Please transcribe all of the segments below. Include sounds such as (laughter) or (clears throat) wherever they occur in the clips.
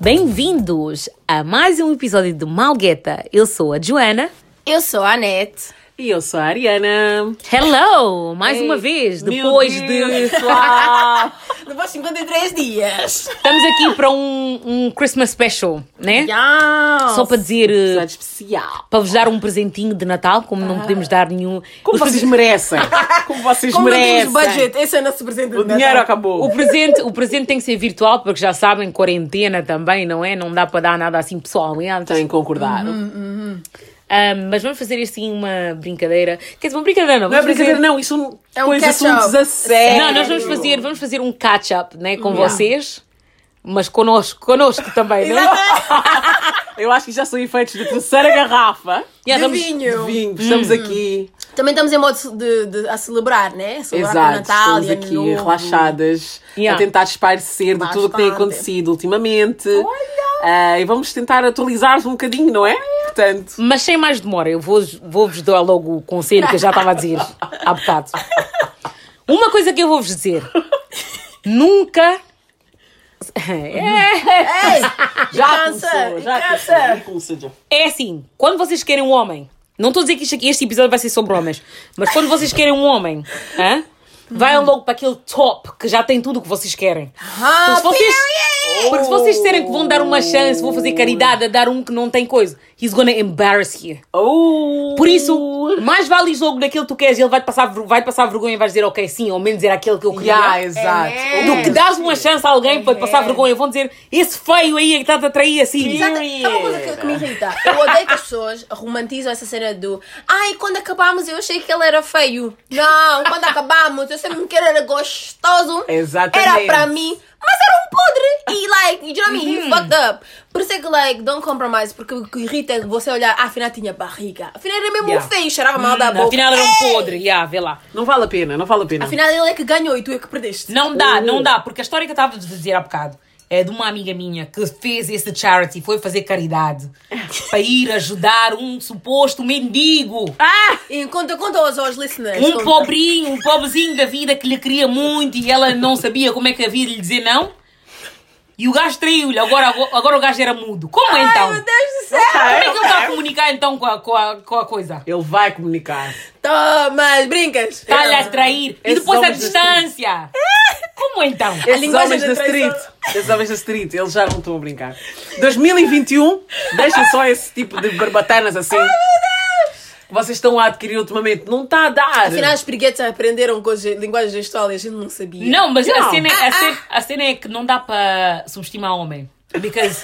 Bem-vindos a mais um episódio do Malgueta. Eu sou a Joana. Eu sou a Anete. E eu sou a Ariana. Hello! Mais Ei, uma vez, meu depois de. Deus, (laughs) lá. Depois de 53 dias. Estamos aqui para um, um Christmas special, né? Yes. Só para dizer. eh, Episódio especial. Para vos dar um presentinho de Natal, como não podemos dar nenhum. Como Os vocês merecem. (laughs) Como vocês Como merecem. temos budget, esse é o nosso presente O de dinheiro Natal. acabou. O presente, o presente tem que ser virtual, porque já sabem, quarentena também, não é? Não dá para dar nada assim pessoalmente. Tem que concordar. Ahm, mas vamos fazer assim uma brincadeira. Quer dizer, uma brincadeira não. Não é brincadeira, fazer... não. Isso são É um catch-up. assuntos a sério. Não, nós vamos fazer, vamos fazer um catch-up né, com Yeah. vocês, mas connosco, connosco também, não é? Eu acho que já são efeitos de terceira garrafa Yeah, De vamos- vinho. de vinho. Estamos aqui. Também estamos em modo de, de- a celebrar, né? Celebrar com Exato. Natal Estamos e aqui Novo. relaxadas. Yeah. A tentar espairecer de tudo o que tem Bastante. acontecido ultimamente. Ah, e vamos tentar atualizar-vos um bocadinho, não é? Portanto, Mas sem mais demora, eu vou- vou-vos dar logo o conselho que eu já estava a dizer há bocado. (laughs) Uma coisa que eu vou-vos dizer: nunca. É, já cansa, começou, já cansa. começou, é assim, quando vocês querem um homem, não estou a dizer que aqui- este episódio vai ser sobre homens, mas quando vocês querem um homem, hã? Vai logo para aquele top que já tem tudo o que vocês querem. Ah, Porque se vocês, period! porque se vocês disserem que vão dar uma chance, vão fazer caridade a dar um que não tem coisa, he's gonna embarrass you. Oh! Por isso, mais vale logo naquilo que tu queres e ele vai-te passar, vai-te passar vergonha e vais dizer, ok, sim, ao menos era aquele que eu queria. Yeah, exato. É. Do que dás uma chance a alguém para te passar vergonha, vão dizer, esse feio aí é que está-te a trair assim. Exato. Sabe uma coisa que, que me irrita? Eu odeio que as pessoas romantizam essa cena do Ai, quando acabámos eu achei que ele era feio. Não, quando acabámos eu sempre me que ele era gostoso. Exatamente. Era para mim. Mas era um podre. E like, you know what I mean? He fucked up. Por isso é que, like, don't compromise. Porque o que irrita é você olhar, ah, afinal tinha barriga. Afinal era mesmo Yeah. feio, cheirava mal da boca. Afinal era um Ei! podre, yeah, vê lá. Não vale a pena, não vale a pena. Afinal ele é que ganhou e tu é que perdeste. Não dá, não dá, porque a história que eu estava a dizer há bocado é de uma amiga minha que fez esse charity, foi fazer caridade (laughs) para ir ajudar um suposto mendigo. E conta, conta aos, aos listeners. Um conta. pobrinho, um pobrezinho da vida que lhe queria muito e ela não sabia como é que havia de lhe dizer não. E o gajo traiu-lhe, agora, agora o gajo era mudo. Como então? Ai, meu Deus do céu. Como é que ele está a comunicar então com a, com a, com a coisa? Ele vai comunicar. Tomas, brincas. Está-lhe a trair. E Esses depois a da distância. Como então? Esses linguagem homens da da street. Esses homens da street, eles já não estão a brincar. 2021, deixem só esse tipo de barbatanas assim. Que vocês estão a adquirir ultimamente. Não está a dar. Afinal, os piriguetes aprenderam coisas, linguagem gestual e a gente não sabia. Não, mas a Não. cena, a, cena, a cena é que não dá para subestimar homem. Because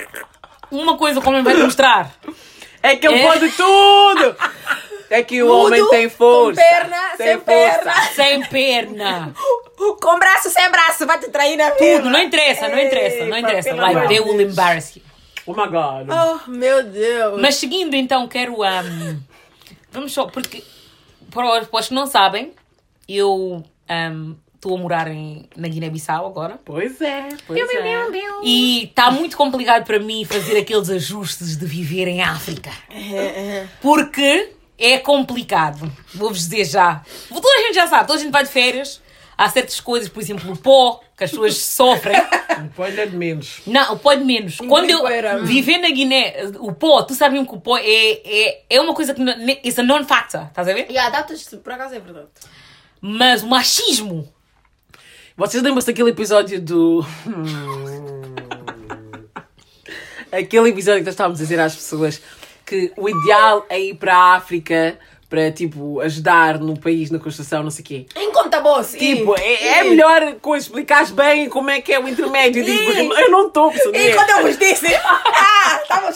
(laughs) uma coisa que o homem vai te mostrar. É que ele É. pode tudo. É que o Mudo, homem tem força. Com perna, tem sem força. perna. Sem perna. Com braço, sem braço. Vai te trair na vida. Tudo, não interessa, não interessa, não Ei, interessa. pelo Like, amor they de will Deus. embarrass you. Oh my God. Oh, meu Deus. Mas seguindo, então, quero. um, vamos só, porque para os- para os que não sabem, eu um, estou a morar em, na Guiné-Bissau agora. Pois é, pois é. E está muito complicado para mim fazer aqueles ajustes de viver em África. Porque é complicado. Vou-vos dizer já. Toda a gente já sabe, toda a gente vai de férias. Há certas coisas, por exemplo, o pó, que as pessoas sofrem. (laughs) Um pode é de menos. Não, o pó é de menos. Quando eu viver na Guiné, o pó, tu sabes mesmo que o pó é, é, é uma coisa que it's a non-factor, estás a ver? E adaptas-te, por acaso é verdade. Mas o machismo, Vocês lembram-se daquele episódio do. Aquele episódio que nós estávamos a dizer às pessoas que o ideal é ir para a África para, tipo, ajudar no país, na construção, não sei o quê. Em conta boss. Tipo, é, é melhor explicares bem como é que é o intermédio porque eu não estou a E perceber. quando eu vos disse, (laughs) ah, estava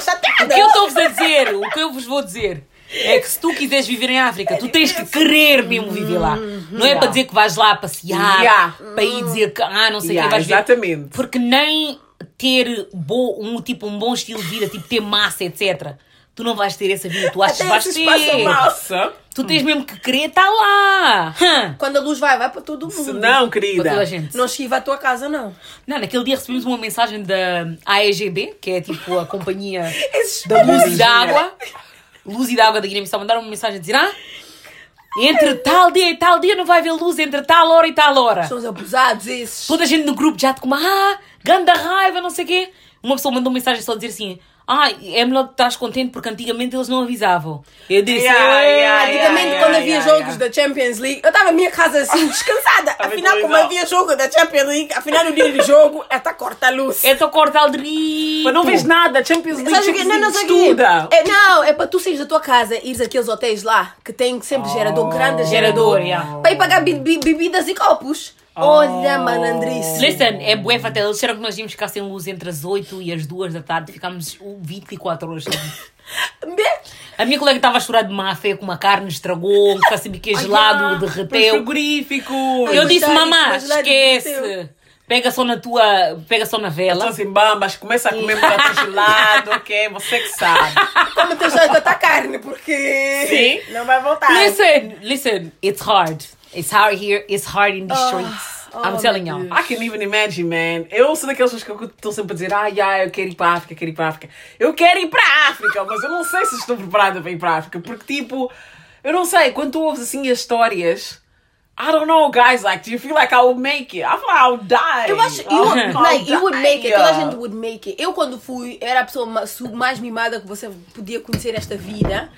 chateada. o que eu estou-vos a dizer, o que eu vos vou dizer é que se tu quiseres viver em África, tu tens que querer mesmo viver lá. Não é para dizer que vais lá passear, Yeah. para ir dizer que, ah, não sei o Yeah, que vais ver. exatamente. Porque nem ter bo, um, tipo, um bom estilo de vida, tipo ter massa, etc. Tu não vais ter essa vida, tu achas que vais ter. mal. Nossa! Tu tens mesmo que querer estar lá. Hã? Quando a luz vai, vai para todo mundo. Se não, Para toda a querida. gente. Não esquiva a tua casa, não. Não, naquele dia recebemos uma mensagem da AEGB, que é tipo a companhia (laughs) da luz e da água. Luz e da água da Guiné-Bissau mandaram uma mensagem a dizer: Ah, Entre tal dia e tal dia não vai haver luz entre tal hora e tal hora. São os abusados esses. Toda a gente no grupo já te como, ah, ganda raiva, não sei o quê. Uma pessoa mandou mensagem só a dizer assim, ah, é melhor que estás contente porque antigamente eles não avisavam. Eu disse, Yeah, "Ah, yeah, Antigamente, yeah, quando havia jogos da Champions League, eu estava na minha casa assim, (laughs) descansada. afinal, como havia jogo da Champions League, afinal, no dia do jogo, ela corta a luz. eu estou corta aldrito. Mas não vês nada, Champions League, o? Champions Não, não League sei o quê. estuda. É, não, é para tu saís da tua casa e ires àqueles hotéis lá que tem sempre gerador, grande gerador, Gerador, yeah. para ir pagar bi- bi- bebidas e copos. Olha, malandrice. Listen, é bué fatal. Eles disseram que nós íamos ficar sem luz entre as 8 e as 2 da tarde. Ficámos uh, 24 horas sem luz. (laughs) A minha colega estava a chorar de má fé com uma carne, estragou, um é gelado, Mas derreteu. frigorífico. Eu disse, lá esquece. Pega só na tua. Pega só na vela. Estou assim, bambas, começa a comer muito (laughs) gelado, ok? Você que sabe. Como jeito a tua carne, porque Sim. não vai voltar. Listen, listen, it's hard. It's hard here, it's hard in the streets. I'm oh, telling meu you. Deus. I can even imagine, man. Eu sou daquelas pessoas que estão sempre a dizer, ah, yeah, eu quero ir para a África, quero ir para a África. Eu quero ir para a África, mas eu não sei se estou preparada para ir para a África, porque tipo, eu não sei, quando tu ouves assim as histórias, I don't know, guys, like, do you feel like I will make it? I feel like I'll die. Eu acho, I'll- you, (laughs) I'll like, you would make it, toda a gente would make it. Eu quando fui, era a pessoa mais mimada que você podia conhecer esta vida.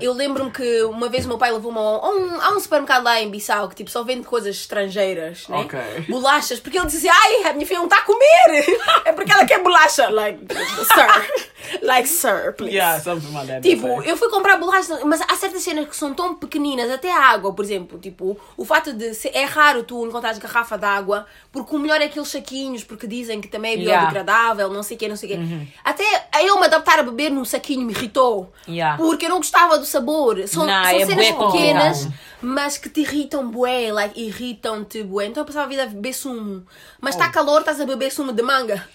Eu lembro-me que uma vez o meu pai levou-me a um, a um supermercado lá em Bissau que tipo só vende coisas estrangeiras, né? Ok. Bolachas, porque ele dizia, ai, a minha filha não está a comer, (laughs) é porque ela quer bolacha. Like, sir, like, sir, please. Yeah, something like that. Tipo, eu fui comprar bolachas, mas há certas cenas que são tão pequeninas, até a água, por exemplo. Tipo, o fato de ser, é raro tu encontrares garrafa de água, porque o melhor é aqueles saquinhos, porque dizem que também é Yeah. biodegradável, não sei o quê, não sei o quê. Até eu me adaptar a beber num saquinho me irritou, Yeah. porque eu não gostava do sabor. São, Não, são é cenas bué complicado. pequenas, mas que te irritam bué, like, irritam-te bué. Então eu passava a vida a beber sumo. Mas está calor, estás a beber sumo de manga.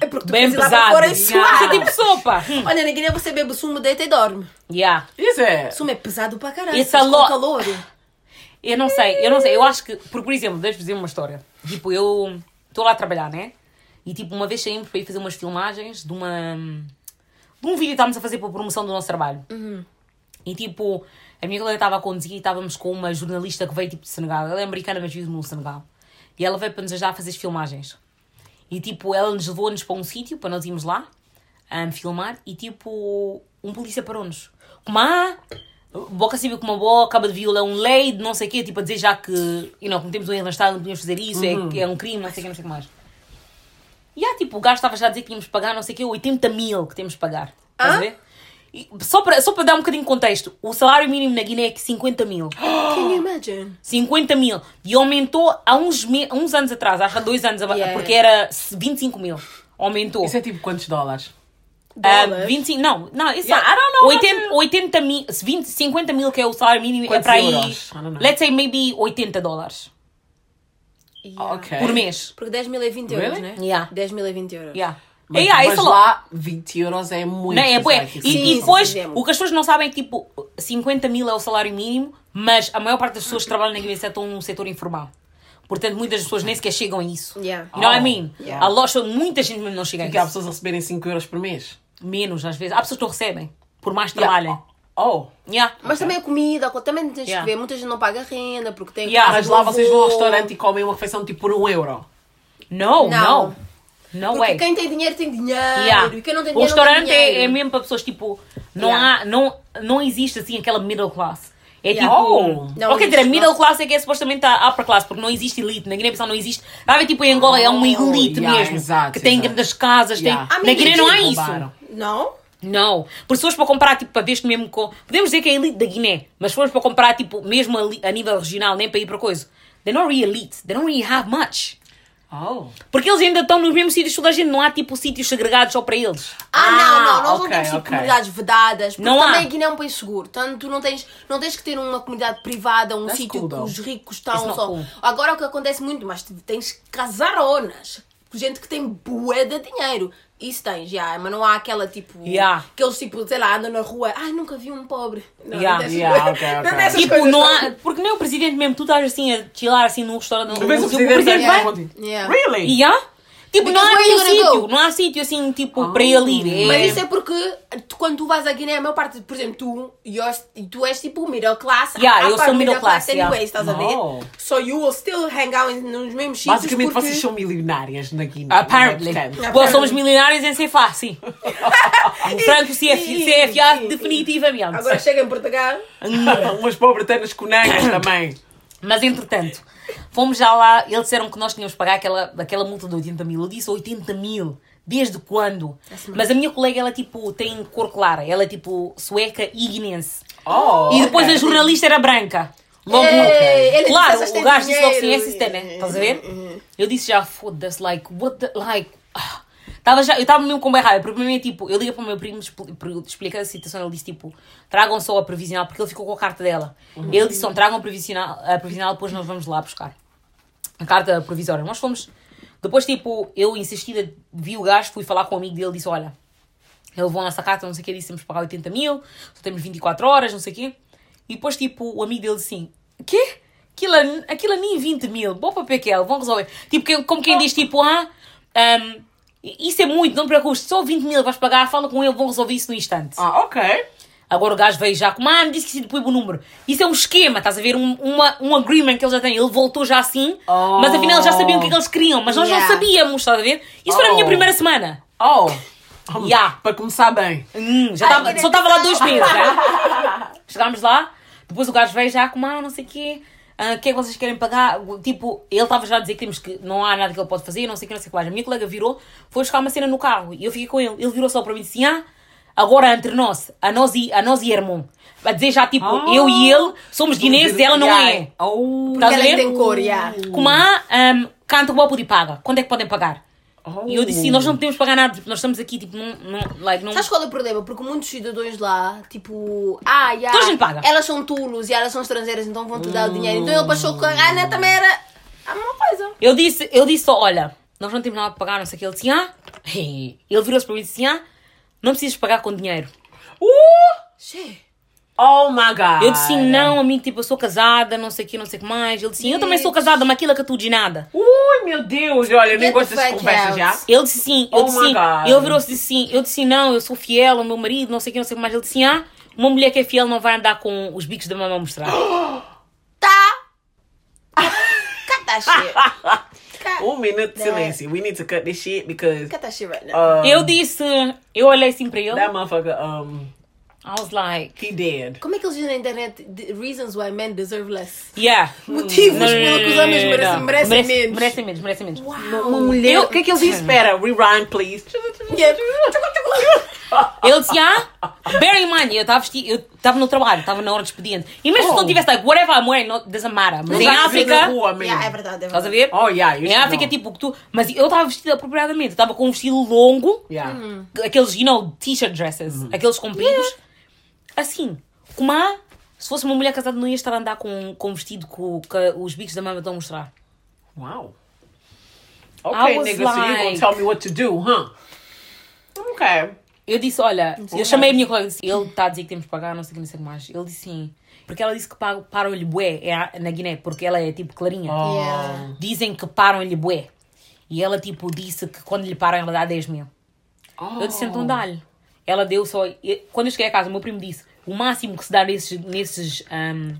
é porque tu Oh. Hum, Bem queres ir lá para pesado. fora e Isso suar. é tipo sopa. Hum. (laughs) Olha, na Guiné você bebe sumo, deita e dorme. Yeah. Isso é. Sumo é pesado para caralho. Com lot. calor. Eu não sei, eu não sei. Eu acho que, por, por exemplo, deixa-vos dizer uma história. Tipo, eu estou lá a trabalhar, né? E tipo, uma vez saímos para ir fazer umas filmagens de uma. de um vídeo que estávamos a fazer para a promoção do nosso trabalho. E tipo, a minha colega estava a conduzir e estávamos com uma jornalista que veio tipo de Senegal. Ela é americana, mas vive no Senegal. E ela veio para nos ajudar a fazer as filmagens. E tipo, ela nos levou-nos para um sítio para nós irmos lá a filmar e tipo, um polícia parou-nos. Como ah, boca civil com uma boca, acaba de violar um lei, de não sei o quê, tipo a dizer já que, you know, cometemos um erro na estrada, não podíamos fazer isso, é, é um crime, não sei o quê, não sei o que mais. E ah, tipo, o gajo estava já a dizer que tínhamos que pagar, não sei o quê, 80 mil que temos de pagar. Estás a Hã? ver? E só para, só para dar um bocadinho de contexto, o salário mínimo na Guiné é que 50 mil. (gasps) Can you imagine? 50 mil. E aumentou há uns, me- há uns anos atrás, há dois anos, Yeah. porque era 25 mil. Aumentou. Isso é tipo quantos dólares? Ah, Dólares? 25, não, não, isso Yeah, é, I don't know, 80, 80 mil, 20, 50 mil que é o salário mínimo é Quantos para aí, euros? Know. let's say maybe 80 dólares Yeah. Ok. por mês. Porque 10 mil é 20 euros, Really? né? Yeah. 10 mil é 20 euros. Yeah. Mas, yeah, mas isso é lá, 20 euros é muito. Não, é like, E, isso- e depois, sim, sim, é muito. o que as pessoas não sabem é que tipo, 50 mil é o salário mínimo, mas a maior parte das pessoas que trabalham na Guiné estão num setor informal. Portanto, muitas pessoas nem sequer chegam a isso. Yeah. You know what I Oh, mean? yeah. A loja, muita gente mesmo não chega a Porque há isso. pessoas a receberem 5 euros por mês. Menos, às vezes. Há pessoas que não recebem, por mais que Yeah. trabalhem. Oh. Yeah. Mas também a comida, também tens Yeah. que ver. Muita gente não paga renda porque tem Yeah, Mas lá vocês vão ao restaurante e comem uma refeição tipo por 1 euro. Não. no. No Porque way. quem tem dinheiro tem dinheiro. Yeah. E quem não tem O dinheiro não restaurante tem dinheiro. é, é mesmo para pessoas tipo. Não, Yeah. há, não, não existe assim aquela middle class. É Yeah. tipo. Oh. Não ou quer dizer, a middle não. class é que é supostamente a upper class, porque não existe elite. Na Guiné-Bissau não existe. Ver, tipo, em Angola é uma Oh, elite yeah, mesmo. exato, que tem grandes casas. Yeah. Tem... Na Guiné não há isso. Não? Não. Pessoas para comprar, tipo, para ver mesmo. Com... Podemos dizer que é a elite da Guiné, mas se formos para comprar, tipo, mesmo ali- a nível regional, nem para ir para coisa. They're not really elite. They don't really have much. Oh. Porque eles ainda estão nos mesmos sítios que toda a gente. Não há, tipo, sítios segregados só para eles. Ah, Ah, não, não, nós ok, não temos tipo, ok. comunidades vedadas. Porque Não há. também a Guiné é um país seguro. Tanto tu não tens, não tens que ter uma comunidade privada, um That's sítio cool, que os ricos estão só. cool. Agora o que acontece muito, mas tens casaronas. Gente que tem bué de dinheiro. Isso tens, já, mas não há aquela tipo. Yeah. Aqueles tipo, sei lá, andam na rua. Ai, nunca vi um pobre. Não, Yeah, não yeah, coisas. ok, (laughs) ok. Não dessas Tipo, não há. Porque nem o presidente mesmo, tu estás assim a chilar assim num restaurante. Tu vês o o presidente presidente contigo? Yeah. Really? Há? Tipo, não há where nenhum sítio. Não há sítio assim, tipo, para ele ir. Mas isso é porque tu, quando tu vais à Guiné, a maior parte, por exemplo, tu, you're- tu és tipo middle class. Yeah, eu sou middle class, yeah. anyways, estás a ver? Oh. So you will still hang out nos mesmos sítios. Basicamente porque... vocês são milionárias na Guiné. Apparently. Portanto, Well, somos milionários em ser fácil. (laughs) O Franco CF, CFA definitivamente. Agora chega em Portugal. Umas pobretanas com nangas também. Mas entretanto, fomos já lá, eles disseram que nós tínhamos que pagar aquela, aquela multa de 80 mil. Eu disse 80 mil. Desde quando? Mas a minha colega, ela tipo, tem cor clara. Ela é tipo sueca e guinense. Oh, e depois ok. a jornalista era branca. Logo, Ei, ele claro, disse, "Essas têm o gajo disse logo assim, dinheiro." esse tem, né? Estás a ver? Eu disse já, foda-se, like, what the, like... ah. Tava já, eu estava mesmo com bem raiva, porque para mim é tipo, eu liguei para o meu primo expli- para explicar a situação, ele disse tipo, tragam só a previsional, porque ele ficou com a carta dela. Ele disse, tragam a previsional, a previsional, depois nós vamos lá buscar. A carta provisória. Nós fomos, depois tipo, eu insistida, vi o gajo, fui falar com o amigo dele, disse, olha, ele levou a nossa carta, não sei o que, disse temos que pagar 80 mil, só temos 24 horas, não sei o quê. E depois, tipo, o amigo dele disse assim: quê? Aquilo, a- aquilo a nem 20 mil, bom para PQL, vão resolver. Tipo, como quem diz, tipo, ah, ahm, isso é muito, não te preocupes, só 20 mil vais pagar, fala com ele, vão resolver isso no instante. Ah, ok. Agora o gajo veio já com, me disse que se depois o número. Isso é um esquema, estás a ver? Um, uma, um agreement que ele já tem. Ele voltou já assim, Oh. mas afinal já sabiam o que é que eles queriam, mas nós Yeah. não sabíamos, estás a ver? Isso foi na minha Oh. primeira semana. Oh. (laughs) Yeah. Para começar bem. Hum, já tava, só estava lá dois meses, né? (laughs) Chegámos lá, depois o gajo veio já com, ah, não sei o quê, ah, o que é que vocês querem pagar? Tipo, ele estava já a dizer que temos que não há nada que ele pode fazer, não sei o que, não sei o que mais. A minha colega virou, foi buscar uma cena no carro e eu fiquei com ele. Ele virou só para mim e disse ah, agora entre nós, a nós e, a nós e irmão. A dizer já, tipo, Ah. eu e ele somos guineenses, ela não Yeah. é. Oh. Porque a ela é tem cor, yeah. Como há, um, canta o bopo de paga. Quando é que podem pagar? Oh. E eu disse, nós não podemos pagar nada, tipo, nós estamos aqui, tipo, não, não, like, não... Sabes qual é o problema? Porque muitos cidadãos lá, tipo, ah, yeah, Toda a gente paga. elas são tulos e elas são estrangeiras, então vão te dar o dinheiro. Então ele passou com a Ana também era a mesma coisa. Eu disse, eu disse só, olha, nós não temos nada para pagar, não sei o que. Ele disse, ah, (laughs) ele virou-se para mim e disse, ah, não precisas pagar com dinheiro. Uh! Che. Oh my god. Eu disse, não, amigo, tipo, eu sou casada, não sei o que, não sei o que mais. Ele disse, eu também sou casada, mas aquilo é que tu de nada. Ui, meu Deus. Olha, eu nem Get gosto conversas out. já. Ele disse sim, eu Oh disse my sim. God. Ele virou-se disse sim. Eu disse não, eu sou fiel ao meu marido, não sei o que, não sei o que mais. Ele disse, ah, uma mulher que é fiel não vai andar com os bicos da mamãe mostrar. (gasps) Tá. Cata shit. (laughs) Um minuto de That- silêncio. We need to cut this shit because Cata shit right now. um, Eu disse, eu olhei assim para ele, that motherfucker, um, I was like, he dead. Como é que eles dizem na internet the reasons why men deserve less? yeah. Motivos Não, pelo que os homens merecem, merecem Merece- menos. Merecem menos, merecem menos. Uma mulher. O que é que ele disse? Espera, rewind, please. Yeah. Ele disse, ah, bear in mind, eu estava vesti- eu estava no trabalho, estava na hora de expediente. E mesmo se Oh. não tivesse, like, whatever I'm wearing, not, doesn't matter. Mas em África, rua. Yeah, é verdade, é estás a verdade. ver? Oh, yeah, you Em África, know. tipo, que tu... Mas eu estava vestida apropriadamente, estava com um vestido longo, Yeah. aqueles, you know, t-shirt dresses, Uhum. aqueles compridos. Assim, como se fosse uma mulher casada, não ia estar a andar com, com um vestido com, que os bicos da mama estão a mostrar. Wow. Okay, nigga, so you gonna like- tell me what to do, huh? Okay. Eu disse, olha, eu chamei a minha colega e disse, ele está a dizer que temos que pagar, não sei o que, não sei o que mais. Ele disse sim. Porque ela disse que param-lhe bué é na Guiné, porque ela é tipo clarinha. Oh. Yeah. Dizem que param-lhe bué. E ela tipo disse que quando lhe param ela dá 10 mil. Eu disse, então dá-lhe. Ela deu só... Quando eu cheguei a casa, o meu primo disse, o máximo que se dá nesses, nesses ahm,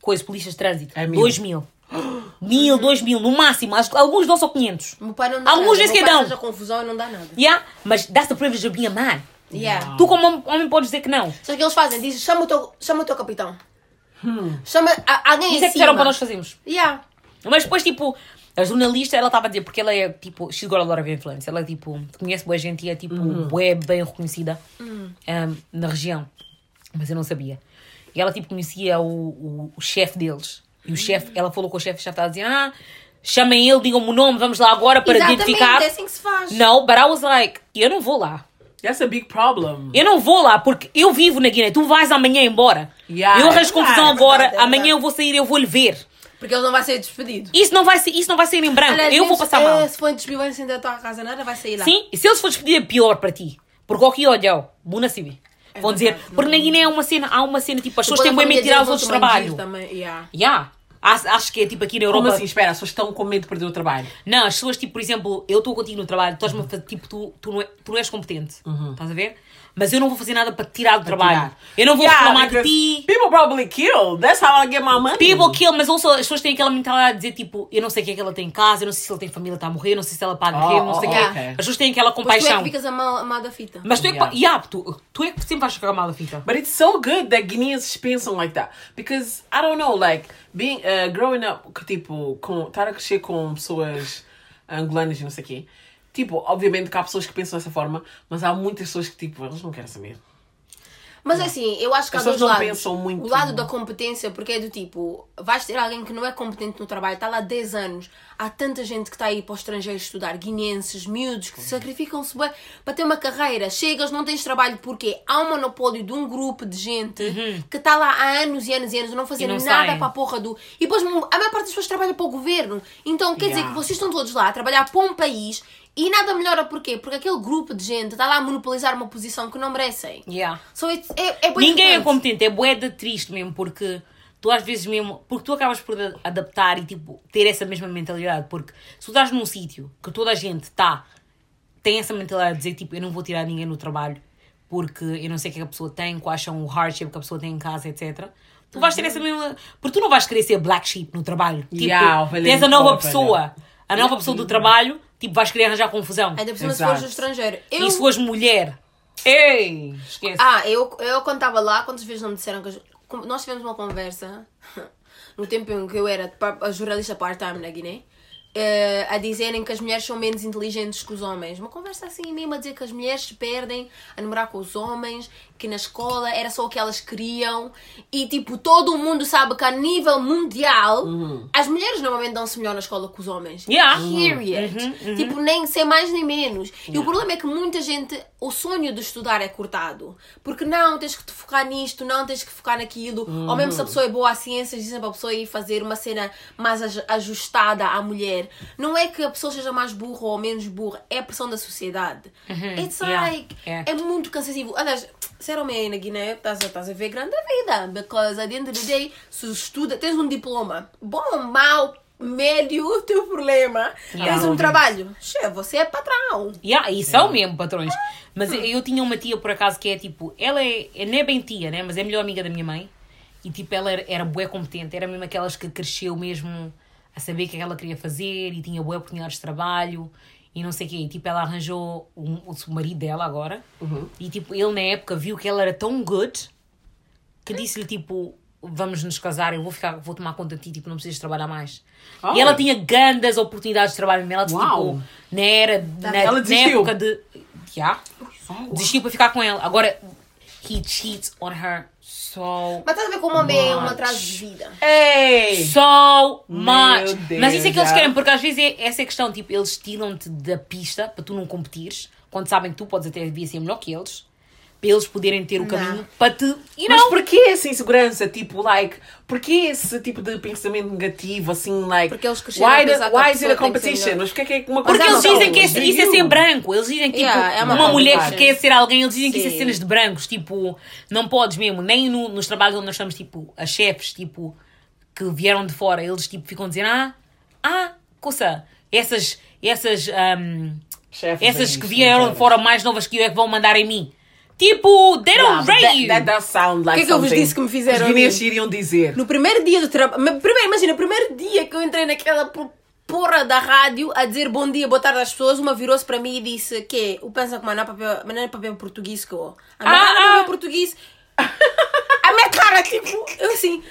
coisas, polícias de trânsito, É mil. 2 mil. (gasps) Mil, 2 mil, no máximo. Alguns dão só 500. Meu pai não dá Alguns que pai dão. confusão e não dá nada. Yeah, mas that's the privilege of being a man. Yeah. Tu como homem podes dizer que não. Sabe o que eles fazem? Dizem, chama o teu, chama o teu capitão. Chama a- alguém Isso em é que disseram para nós fazermos. Yeah. Mas depois, tipo, a jornalista, ela estava a dizer, porque ela é, tipo, she's got a lot of influence. Ela, tipo, conhece boa gente e é, tipo, bué bem reconhecida um, na região. Mas eu não sabia. E ela, tipo, conhecia o, o, o chefe deles. E o chefe, ela falou com o chefe, o chefe estava a dizer, ah, chamem ele, digam-me o nome, vamos lá agora para Exatamente, identificar. é assim que se faz. Não, but I was like, eu não vou lá. That's a big problem. Eu não vou lá porque eu vivo na Guiné. Tu vais amanhã embora. Yeah, eu é arranjo confusão agora. é verdade, é amanhã eu vou sair eu vou lhe ver. Porque ele não vai ser despedido. Isso não vai ser, isso não vai sair em branco. Aliás, eu vou passar mal. é, Se for despedido, vai acender a tua casa, nada vai sair lá. Sim, e se eles for despedir é pior para ti. Porque aqui, olha, Buna Cibi. Vão dizer, porque na Guiné há uma cena, há uma cena tipo, as pessoas têm medo de tirar os outros trabalhos. Também, yeah. Yeah. Acho, acho que é tipo aqui na Como Europa. assim? Espera, as pessoas estão com medo de perder o trabalho. Não, as pessoas, tipo, por exemplo, eu estou contigo no trabalho, tu, fazer- tipo, tu, tu, não é- tu não és competente. Estás a ver? Mas eu não vou fazer nada para te tirar do trabalho. Tirar. Eu não vou Yeah, reclamar de ti. People probably kill. That's how I get my money. People kill, mas also, as pessoas têm aquela mentalidade de dizer tipo, eu não sei o que é que ela tem em casa, eu não sei se ela tem família, está a morrer, eu não sei se ela paga Oh, não sei o oh, que é. ok. As pessoas têm aquela Pois tu é compaixão. que ficas a mal, a mal da fita. Mas tu é que, Yeah. yeah, tu, tu é que sempre vais ficar mal a fita. But it's so good that Guineans pensam like that. Because, I don't know, like, being, uh, growing up, tipo, com, estar a crescer com pessoas angolanas e não sei o quê. Tipo, obviamente que há pessoas que pensam dessa forma, mas há muitas pessoas que, tipo, elas não querem saber. Mas assim, eu acho que há dois pessoas não lados. pensam muito. O lado da competência, porque é do tipo, vais ter alguém que não é competente no trabalho, está lá há 10 anos, há tanta gente que está aí para o estrangeiro estudar, guineenses, miúdos, que sacrificam-se para ter uma carreira. Chegas, não tens trabalho porque há um monopólio de um grupo de gente que está lá há anos e anos e anos a não fazer Uhum. não nada saem. para a porra do. E depois a maior parte das pessoas trabalha para o governo. Então quer dizer Yeah. que vocês estão todos lá a trabalhar para um país. E nada melhora porquê? Porque aquele grupo de gente está lá a monopolizar uma posição que não merecem. Yeah. So it's, é, é bué Ninguém é diferente. competente, é bué de triste mesmo, porque tu às vezes mesmo, porque tu acabas por a- adaptar e tipo, ter essa mesma mentalidade, porque se tu estás num sítio que toda a gente está, tem essa mentalidade de dizer tipo, eu não vou tirar ninguém no trabalho, porque eu não sei o que a pessoa tem, quais são o hardship que a pessoa tem em casa, etc. Tu vais ter essa mesma. Porque tu não vais querer ser black sheep no trabalho. Tipo, Yeah, tens a nova pessoa, a nova pessoa do trabalho, tipo, vais querer arranjar confusão. Ainda por cima se fores do estrangeiro. Eu... E se fores mulher, ei, esquece. Ah, eu, eu quando estava lá, quantas vezes não me disseram que. as- Nós tivemos uma conversa (laughs) no tempo em que eu era jornalista part-time na Guiné. Eh, a dizerem que as mulheres são menos inteligentes que os homens. Uma conversa assim mesmo a dizer que as mulheres se perdem a namorar com os homens, que na escola era só o que elas queriam. E tipo, todo mundo sabe que a nível mundial as mulheres normalmente dão-se melhor na escola que os homens. Yeah. Period. Tipo, nem sem mais nem menos. E o problema é que muita gente, o sonho de estudar é cortado. Porque não, tens que te focar nisto, não tens que focar naquilo. Ou mesmo se a pessoa é boa a ciências, dizem para a pessoa ir fazer uma cena mais aj- ajustada à mulher. Não é que a pessoa seja mais burra ou menos burra, é a pressão da sociedade. It's Yeah. like, Yeah. é muito cansativo. Aliás, sinceramente, na Guiné, estás a, estás a ver grande vida. Because at the end of the day, se estuda, tens um diploma, bom, mau, médio, o teu problema. Yeah. tens um trabalho, che, você é patrão. Yeah, e são mesmo patrões. Mas eu, eu tinha uma tia, por acaso, que é tipo... Ela é, é- não é bem tia, né? Mas é a melhor amiga da minha mãe. E tipo, ela era, era bué competente. Era mesmo aquelas que cresceu mesmo a saber o que é que ela queria fazer. E tinha bué oportunidades de trabalho. E não sei o quê. E tipo, ela arranjou um, o marido dela agora. E tipo, ele na época viu que ela era tão good... Que disse-lhe tipo... Vamos nos casar, eu vou, ficar, vou tomar conta de ti, tipo, não precisas trabalhar mais. Oh. E ela tinha grandes oportunidades de trabalho. Ela, tipo, Uau. na era, na, Ela na desistiu. época de. Yeah. Desistiu para ficar com ela. Agora, he cheats on her so. Mas estás a ver como o homem é um de vida. Ei! So much. Deus, Mas isso é que eles querem, porque às vezes é, essa é a questão. Tipo, eles tiram-te da pista para tu não competires, quando sabem que tu podes até vir ser melhor que eles, para eles poderem ter o Não. caminho para te. You Mas know? porquê essa insegurança? Tipo, like, porquê esse tipo de pensamento negativo, assim, like... Porque eles cresceram why, the- why is it a competition? Mas porquê que é uma Porque Mas eles dizem que é- isso é ser branco. Eles dizem que tipo, Yeah, é uma uma, mulher que quer ser alguém, eles dizem que isso é Sim. cenas de brancos. Tipo, não podes mesmo. Nem no- nos trabalhos onde nós estamos, tipo, as chefes, tipo, que vieram de fora, eles tipo ficam a dizer: Ah, ah, coça, essas, essas, Chefes essas que sim, vieram sim. de fora mais novas que eu é que vão mandar em mim. Tipo, they Yeah, don't rate you. that, that does sound like que é que eu vos disse que me fizeram Os guineenses iriam dizer. No primeiro dia do trabalho. Primeiro, imagina, no primeiro dia que eu entrei naquela por- porra da rádio a dizer bom dia, boa tarde às pessoas, uma virou-se para mim e disse que o pensa que não é papel, mas não é papel português que eu. A minha Ah, cara ah. é português. (laughs) A minha cara, tipo, eu assim,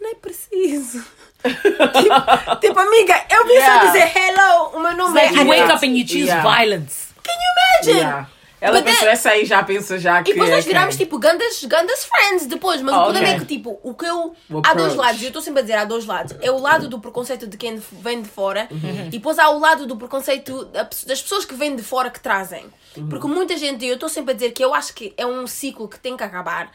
não é preciso. tipo, tipo, amiga, eu vim Yeah. só dizer hello, o meu nome Like é you wake Yeah. up and you choose Yeah. violence. Can you imagine? Yeah. Ela But pensa, then- essa aí já pensa já que... E depois nós ok. virámos tipo gandas, gandas friends depois, mas Oh, o problema é que tipo, o que eu. Há dois lados, eu estou sempre a dizer há dois lados. É o lado do preconceito de quem vem de fora Uhum. e depois há o lado do preconceito da- das pessoas que vêm de fora que trazem. Uhum. Porque muita gente, eu estou sempre a dizer que eu acho que é um ciclo que tem que acabar.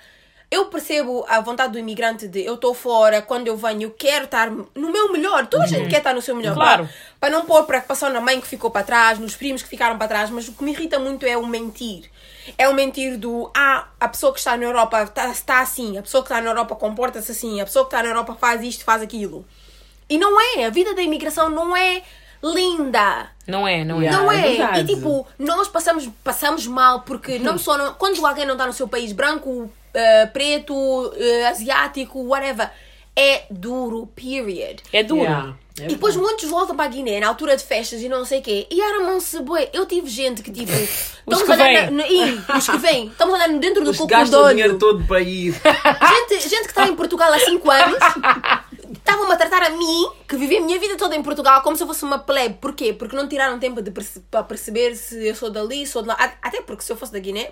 Eu percebo a vontade do imigrante de eu estou fora, quando eu venho, eu quero estar no meu melhor. Toda a gente quer estar no seu melhor. Claro. Para, não pôr preocupação na mãe que ficou para trás, nos primos que ficaram para trás, mas o que me irrita muito é o mentir. É o mentir do ah, a pessoa que está na Europa está, está assim, a pessoa que está na Europa comporta-se assim, a pessoa que está na Europa faz isto, faz aquilo. E não é. A vida da imigração não é linda. Não é, não é. Não é é. e tipo, nós passamos, passamos mal porque não só não- quando alguém não está no seu país, branco, eh, preto, eh, asiático, whatever, é duro, period. É duro. Yeah. É E depois muitos voltam para a Guiné na altura de festas e não sei o quê. E armam-se bué. Eu tive gente que tipo. (laughs) estamos que a vêm. Ih, os que vêm. Estamos andando dentro do Os coco gastam o dinheiro todo para ir. Gente, gente que está em Portugal há 5 anos estavam-me a tratar a mim, que vivi a minha vida toda em Portugal, como se eu fosse uma plebe. Porquê? Porque não tiraram tempo de perce- para perceber se eu sou dali, sou de lá. A- Até porque se eu fosse da Guiné,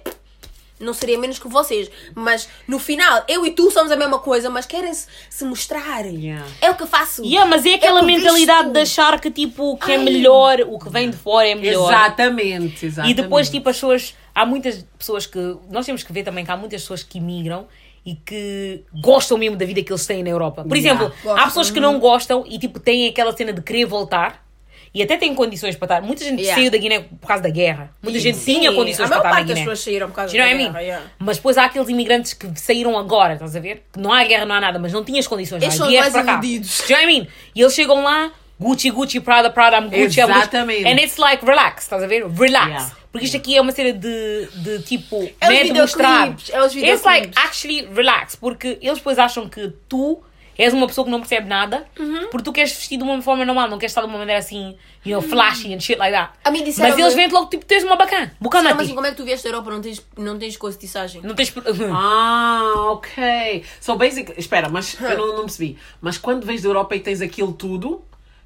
não seria menos que vocês. Mas no final, eu e tu somos a mesma coisa, mas querem se, se mostrar. Yeah. É o que faço. Yeah, mas é aquela o que mentalidade visto. de achar que tipo o que é Ai. melhor, o que vem de fora é melhor. Exatamente, E exatamente. depois, tipo, as pessoas. Há muitas pessoas que. Nós temos que ver também que há muitas pessoas que imigram e que gostam mesmo da vida que eles têm na Europa. Por Yeah. exemplo, há pessoas que não gostam e, tipo, têm aquela cena de querer voltar. E até têm condições para estar. Muita gente Yeah. saiu da Guiné por causa da guerra. Muita gente Sim, tinha condições a para maior estar na parte das Guiné. pessoas saíram por causa da guerra, yeah. Mas depois há aqueles imigrantes que saíram agora, estás a ver? Que não há guerra, não há nada, mas não tinhas condições. Lá, são mais iludidos. Do you know I mean? E eles chegam lá, Gucci, Gucci, Prada, Prada, I'm Gucci. Exatamente. And it's like, relax, estás a ver? Relax. Yeah. Porque isto aqui é uma cena de, de tipo, É os não é de mostrar. é os It's like, actually, relax. Porque eles depois acham que tu és uma pessoa que não percebe nada Uhum. porque tu queres vestir de uma forma normal, não queres estar de uma maneira assim, you know, flashy and shit like that. A mim disseram- Mas eles veem logo, tipo, tens uma bacana. Bocana Não, a mas assim, como é que tu vieste da Europa? Não tens, não tens coisa de tiçagem? Não tens. (laughs) Ah, ok. So basic. Espera, mas eu não, não percebi. Mas quando vens da Europa e tens aquilo tudo,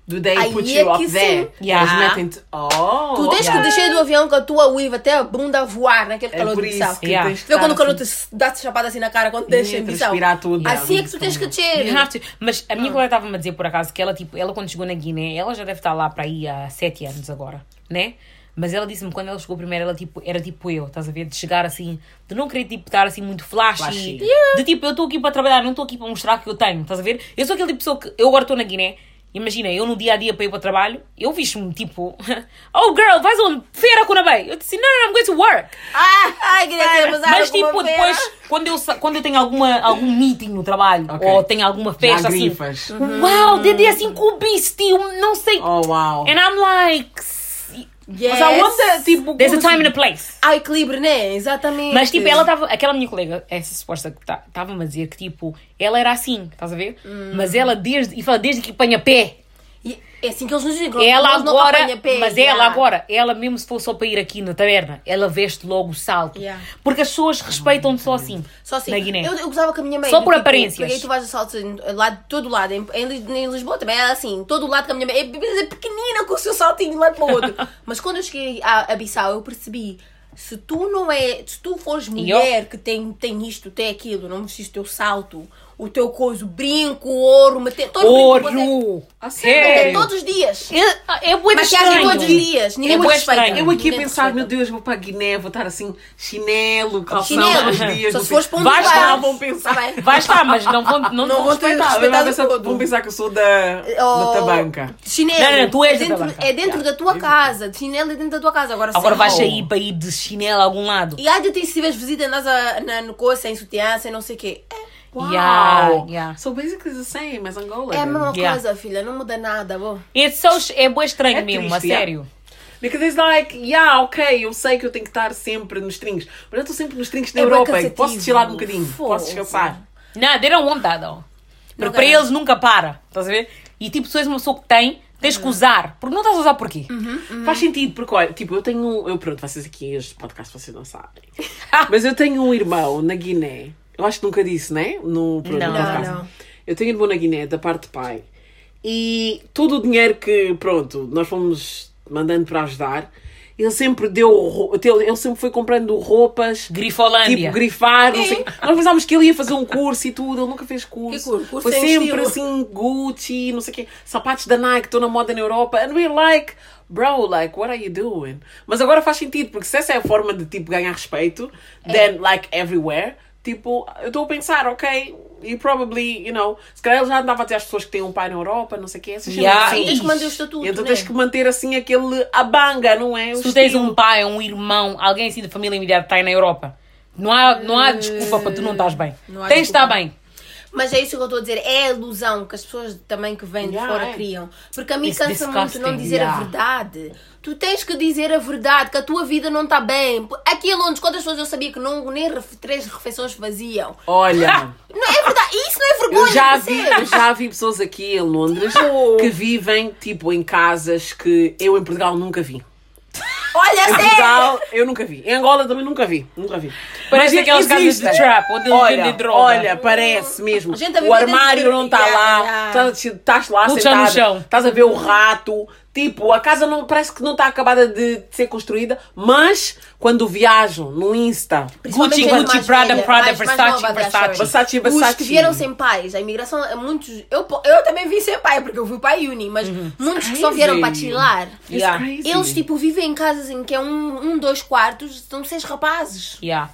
do they Aí put é you up there? sim. Yeah. Eles metem-te. Oh! Tu tens yeah. que descer do avião com a tua uiva até a bunda voar naquele É calor por de Bissau. Yeah. Vê quando o calor assim. te dá-te chapada assim na cara quando desce em Bissau. tudo. Assim é que tu tens que descer. Mas a Ah. minha colega estava-me a dizer por acaso que ela, tipo, ela quando chegou na Guiné, ela já deve estar lá para aí há sete anos agora, né? Mas ela disse-me quando ela chegou primeiro, ela tipo, era tipo eu, estás a ver? De chegar assim, de não querer tipo, estar assim muito flashy. Flashy. De tipo, eu estou aqui para trabalhar, não estou aqui para mostrar que eu tenho, estás a ver? Eu sou aquele tipo de pessoa que eu agora estou na Guiné. Imagina, eu no dia a dia para ir para o trabalho, eu visto-me tipo, (laughs) oh girl, vais onde? Feira com a bem. Eu disse, não, não, I'm going to work. Ah, ai, queria Mas tipo, uma depois, feira. quando eu, quando eu tenho alguma, algum meeting no trabalho, Ok. ou tenho alguma festa Já assim, uau, Dede assim com o beast, eu não sei. Oh, wow. And I'm like, Yes. Mas aonde, tipo... there's a time and a place. Há equilíbrio, né? Exatamente. Mas tipo, ela estava, aquela minha colega, essa suposta que estava-me a dizer que tipo, ela era assim, estás a ver? Hum. Mas ela desde, e fala desde que apanha pé. E É assim que eles nos que Ela agora, mas ela agora, ela mesmo se for só para ir aqui na taberna, ela veste logo o salto. Yeah. Porque as pessoas respeitam-te só assim. Só assim. Na Guiné. Eu, eu gozava com a minha mãe. Só por tipo, aparências. Porque aí tu vais a saltos em- lá de todo lado. Em, em, Lis- em Lisboa também assim. Todo lado com a minha mãe. É, é pequenina com o seu saltinho de um lado para o outro. (laughs) Mas quando eu cheguei a, a Bissau, eu percebi. Se tu não é. Se tu fores mulher que tem, tem isto, tem aquilo, não vestiste o teu salto, o teu coisa, o brinco, o ouro, meter. Todo você- Ouro! A Meter sério? todos os dias. É, é bué Maquiagem todos os dias. Ninguém É me bué respeita. estranho. Eu aqui a Ninguém me pensar, respeita. meu Deus, vou para a Guiné, vou estar assim, chinelo, calção Chinelo. todos os dias. Só não se fores para um Vai estar, vão pensar. Tá. Vai estar, mas não vão, não, Não vão respeitar. Respeitado vão pensar- vão pensar que eu sou da, Oh, da tabanca. Chinelo. Não, não, tu és é da dentro, tabanca. é dentro da tua casa. De chinelo é dentro da tua casa. Agora, Agora vais sair para ir de chinelo a algum lado. E há de ti se tiveres visita na, no coisa, sem sutiã, sem não sei o quê. Wow. Yeah, yeah. So basically the same as Angola. É a then. mesma Yeah. coisa, filha. Não muda nada, bom. It's so, é bué estranho É mesmo, triste, a yeah. sério. Because it's like, yeah, ok, eu sei que eu tenho que estar sempre nos trinques. Mas eu estou sempre nos trinques na É Europa. cansativo. Posso chilar um bocadinho, posso descansar. Não, they don't want that, though. Porque para eles nunca para, estás a ver? E tipo, se tu és uma pessoa que tem, tens Uhum. que usar. Porque não estás a usar porquê? Faz sentido, porque olha, tipo, eu tenho. Eu, pronto, vocês aqui, este podcast vocês não sabem. (laughs) Mas eu tenho um irmão na Guiné. Eu acho que nunca disse, né? No, pronto, Não. Não. Eu tenho irmão na Guiné, da parte de pai. E todo o dinheiro que, pronto, nós fomos mandando para ajudar, ele sempre deu. Ele sempre foi comprando roupas. Grifolândia. Tipo, grifar, não É. sei. Nós pensávamos que ele ia fazer um curso e tudo, ele nunca fez curso. Que curso? Curso Foi sem sempre estilo. assim, Gucci, não sei o quê, sapatos da Nike, estou na moda na Europa. And we're like, bro, like, what are you doing? Mas agora faz sentido, porque se essa é a forma de, tipo, ganhar respeito, É. then, like, everywhere, tipo, eu estou a pensar, ok, you probably, you know, se calhar ele já andava a ter as pessoas que têm um pai na Europa, não sei o quê, essas Yeah. assim. Tens que manter o estatuto, Então né? tens que manter assim aquele abanga, não é? O Se tu tens um pai, um irmão, alguém assim de família imediata que está aí na Europa, não há, não há desculpa para tu não estás bem. Não tens de estar bem. Mas é isso que eu estou a dizer, é a ilusão que as pessoas também que vêm de Yeah, fora é. criam. Porque a mim It's cansa muito não dizer yeah. a verdade. Tu tens que dizer a verdade, que a tua vida não está bem. Aqui em Londres, quantas pessoas eu sabia que não, nem ref- três refeições faziam? Olha, Não é verdade, isso não é vergonha. eu já vi, percebes? eu já vi pessoas aqui em Londres Oh. que vivem, tipo, em casas que eu em Portugal nunca vi. Olha, Em. Portugal eu nunca vi. Em Angola também nunca vi. Nunca vi. Parece Mas aquelas casas de trap, onde eles vendem droga. Olha, parece mesmo. A gente tá o armário não está Yeah, lá. yeah. Estás estás lá sentada. chão. Estás a ver o rato. Tipo, a casa não parece que não está acabada de ser construída, mas quando viajam no Insta, Gucci, Gucci, Prada, velhas, Prada, mais- mais Versace, Versace. Versace, Os Versace. que vieram sem pais, a imigração, é muitos. Eu, eu também vim sem pai, porque eu fui para a uni, mas muitos que só vieram para chilar. Yeah. Eles, tipo, vivem em casas em que é um, um dois quartos, são seis rapazes. Yeah.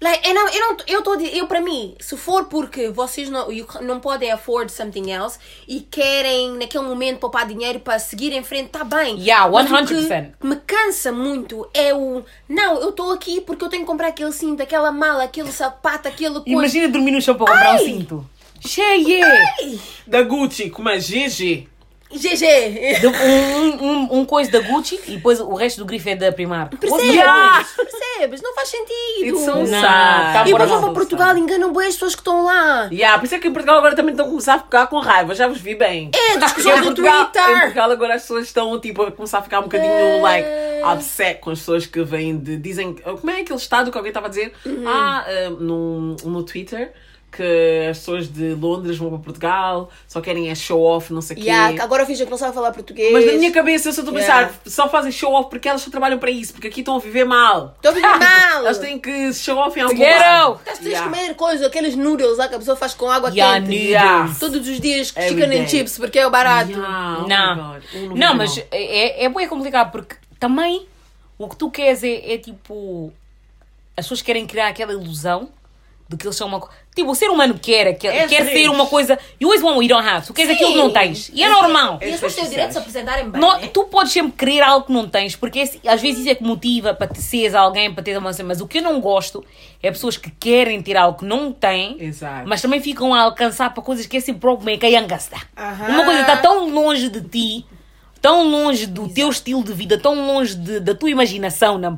Like, eu não, eu não, eu tô, eu para mim, se for porque vocês não, you não podem afford something else e querem naquele momento poupar dinheiro para seguir em frente, tá bem. Yeah, Mas o 100%. que me cansa muito é o, não, eu estou aqui porque eu tenho que comprar aquele cinto, aquela mala, aquele sapato, aquele coisa. Imagina dormir no chão para comprar um Ai! cinto. Cheia! Da Gucci, como é GG. GG. Um, um, um coisa da Gucci e depois o resto do grifo é da Primark. Percebes? Yeah. Percebes? Não faz sentido. It's so Não, tá e depois vão para Portugal e enganam bem as pessoas que estão lá. Yeah, por isso é que em Portugal agora também estão a começar a ficar com raiva. Já vos vi bem. É, em do Portugal, Twitter. em Portugal agora as pessoas estão tipo, a começar a ficar um bocadinho É. like upset com as pessoas que vêm de. Dizem. Como é aquele estado que alguém estava a dizer? Uhum. Ah, ah, no, no Twitter. Que as pessoas de Londres vão para Portugal, só querem é show off, não sei o quê. Yeah, que agora finge que não sabe falar português. Mas na minha cabeça eu só estou a Yeah. pensar, só fazem show off porque elas só trabalham para isso, porque aqui estão a viver mal. Estou a viver (laughs) mal. Elas têm que show off em algum. Tens de Yeah. comer coisa, aqueles noodles lá que a pessoa faz com água Yeah, quente. noodles. Yeah. Todos os dias Every chicken day. and chips, porque é o barato. Yeah, oh my Não. Eu não, mas mal. é, é bem complicado porque também o que tu queres é, é tipo. As pessoas querem criar aquela ilusão de que eles são uma coisa. Tipo, o ser humano quer, quer, És quer ser uma coisa. You always want what you don't have. Tu queres Sim. aquilo que não tens. E é normal. E as pessoas têm o direito de se apresentarem bem. Não- né? tu podes sempre querer algo que não tens, porque esse- às vezes isso é que motiva para te seres alguém, para ter uma Mas o que eu não gosto é pessoas que querem ter algo que não têm, Exato. mas também ficam a alcançar para coisas que é sempre próprio meio que a gastar. Aham. Uma coisa está tão longe de ti, tão longe do teu estilo de vida, tão longe de- da tua imaginação na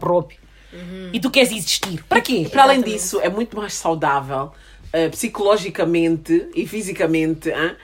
própria. E tu queres existir. Para quê? Para além Exatamente. disso, é muito mais saudável uh, psicologicamente e fisicamente hein?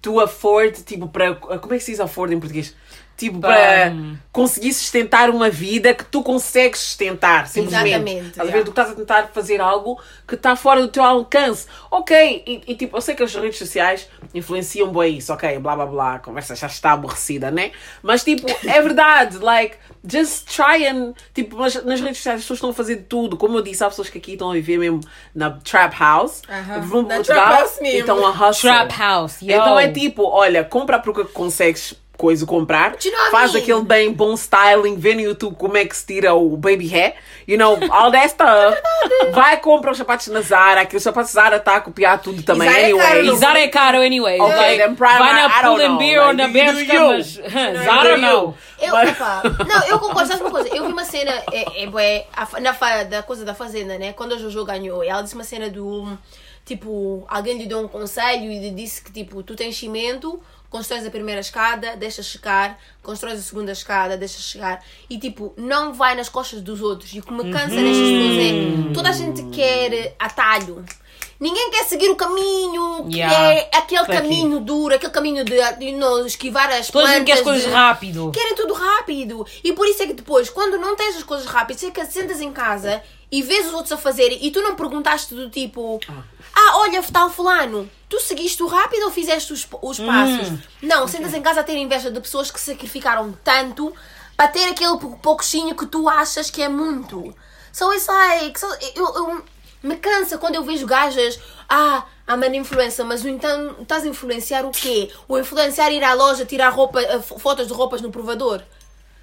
tu afford, tipo, para. Como é que se diz afford em português? Tipo, para conseguir sustentar uma vida que tu consegues sustentar, simplesmente. Exatamente, ver? yeah. Tu estás a tentar fazer algo que está fora do teu alcance. Ok, e, e, tipo, eu sei que as redes sociais influenciam bem isso, ok, blá blá blá, a conversa já está aborrecida, né? Mas tipo, é (laughs) verdade, like, just try and. Tipo, mas nas redes sociais as pessoas estão a fazer tudo. Como eu disse, há pessoas que aqui estão a viver mesmo na trap house, Aham. vão Na para trap Portugal house mesmo. estão a hustle. Trap house. yo. Então é tipo, olha, compra porque consegues coisa comprar, you know I faz mean? aquele bem bom styling, vê no YouTube como é que se tira o baby hair, you know, all that stuff. (laughs) Vai compra os sapatos na Zara, que os sapatos Zara está a copiar tudo também, Zara é anyway. caro, não Zara é caro anyway. Ok, ok? then Primark, Vai I na don't Pull and Beer ou na Bershka, mas You (laughs) Zara não. Eu, Mas- opa, não, eu concordo. Sabe uma coisa? Eu vi uma cena é, é, a na fa- da coisa da Fazenda, né? Quando a Jojo ganhou, ela disse uma cena do tipo, alguém lhe deu um conselho e lhe disse que tipo, tu tens cimento, constróis a primeira escada, deixas chegar, constróis a segunda escada, deixas chegar. E tipo, não vai nas costas dos outros. E o que me cansa nestas pessoas é toda a gente quer atalho. Ninguém quer seguir o caminho, que Yeah. é aquele caminho duro, aquele caminho de, de não, esquivar as Toda a plantas. quer as coisas de- rápido. Querem tudo rápido. E por isso é que depois, quando não tens as coisas rápidas, é que sentas em casa e vês os outros a fazerem e tu não perguntaste do tipo: Ah, olha, tal fulano, tu seguiste o rápido ou fizeste os, os passos? Não, sentas em casa a ter inveja de pessoas que sacrificaram tanto para ter aquele pou- pouquinho que tu achas que é muito. So it's like. so- eu, eu- me cansa quando eu vejo gajas. Ah, a man influencer, mas então estás a influenciar o quê? O influenciar ir à loja tirar roupa, eh, fotos de roupas no provador.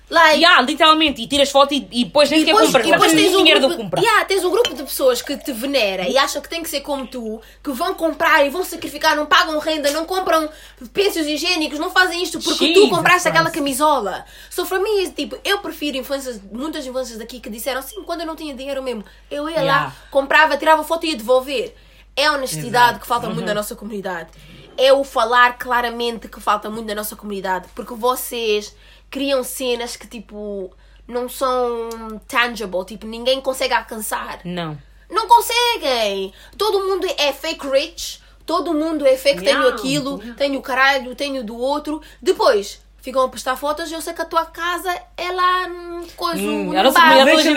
Like, Yeah, literalmente. E tiras foto e, e depois nem sequer compras. e depois tens, um dinheiro grupo, do comprar. yeah, tens um grupo de pessoas que te venera e acha que tem que ser como tu, que vão comprar e vão sacrificar, não pagam renda, não compram pensos higiênicos, não fazem isto porque tu Jesus compraste aquela Christ. camisola. So, para mim, tipo, eu prefiro influências, muitas influências daqui que disseram sim, quando eu não tinha dinheiro mesmo, eu ia lá, Yeah. comprava, tirava foto e ia devolver. É a honestidade que falta muito na nossa comunidade. É o falar claramente que falta muito na nossa comunidade. Porque vocês criam cenas que, tipo, não são tangible. Tipo, ninguém consegue alcançar. Não. Não conseguem! Todo mundo é fake rich, todo mundo é fake, tenho aquilo, tenho o caralho, tenho do outro. Depois, ficam a postar fotos, eu sei que a tua casa é lá num coisa. Hum,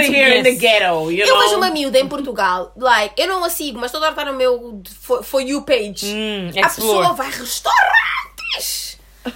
conhece. ghetto, you Eu know? vejo uma miúda em Portugal, like, eu não a sigo, mas toda hora está no meu for, for You page. Hum, a pessoa vai a restaurantes!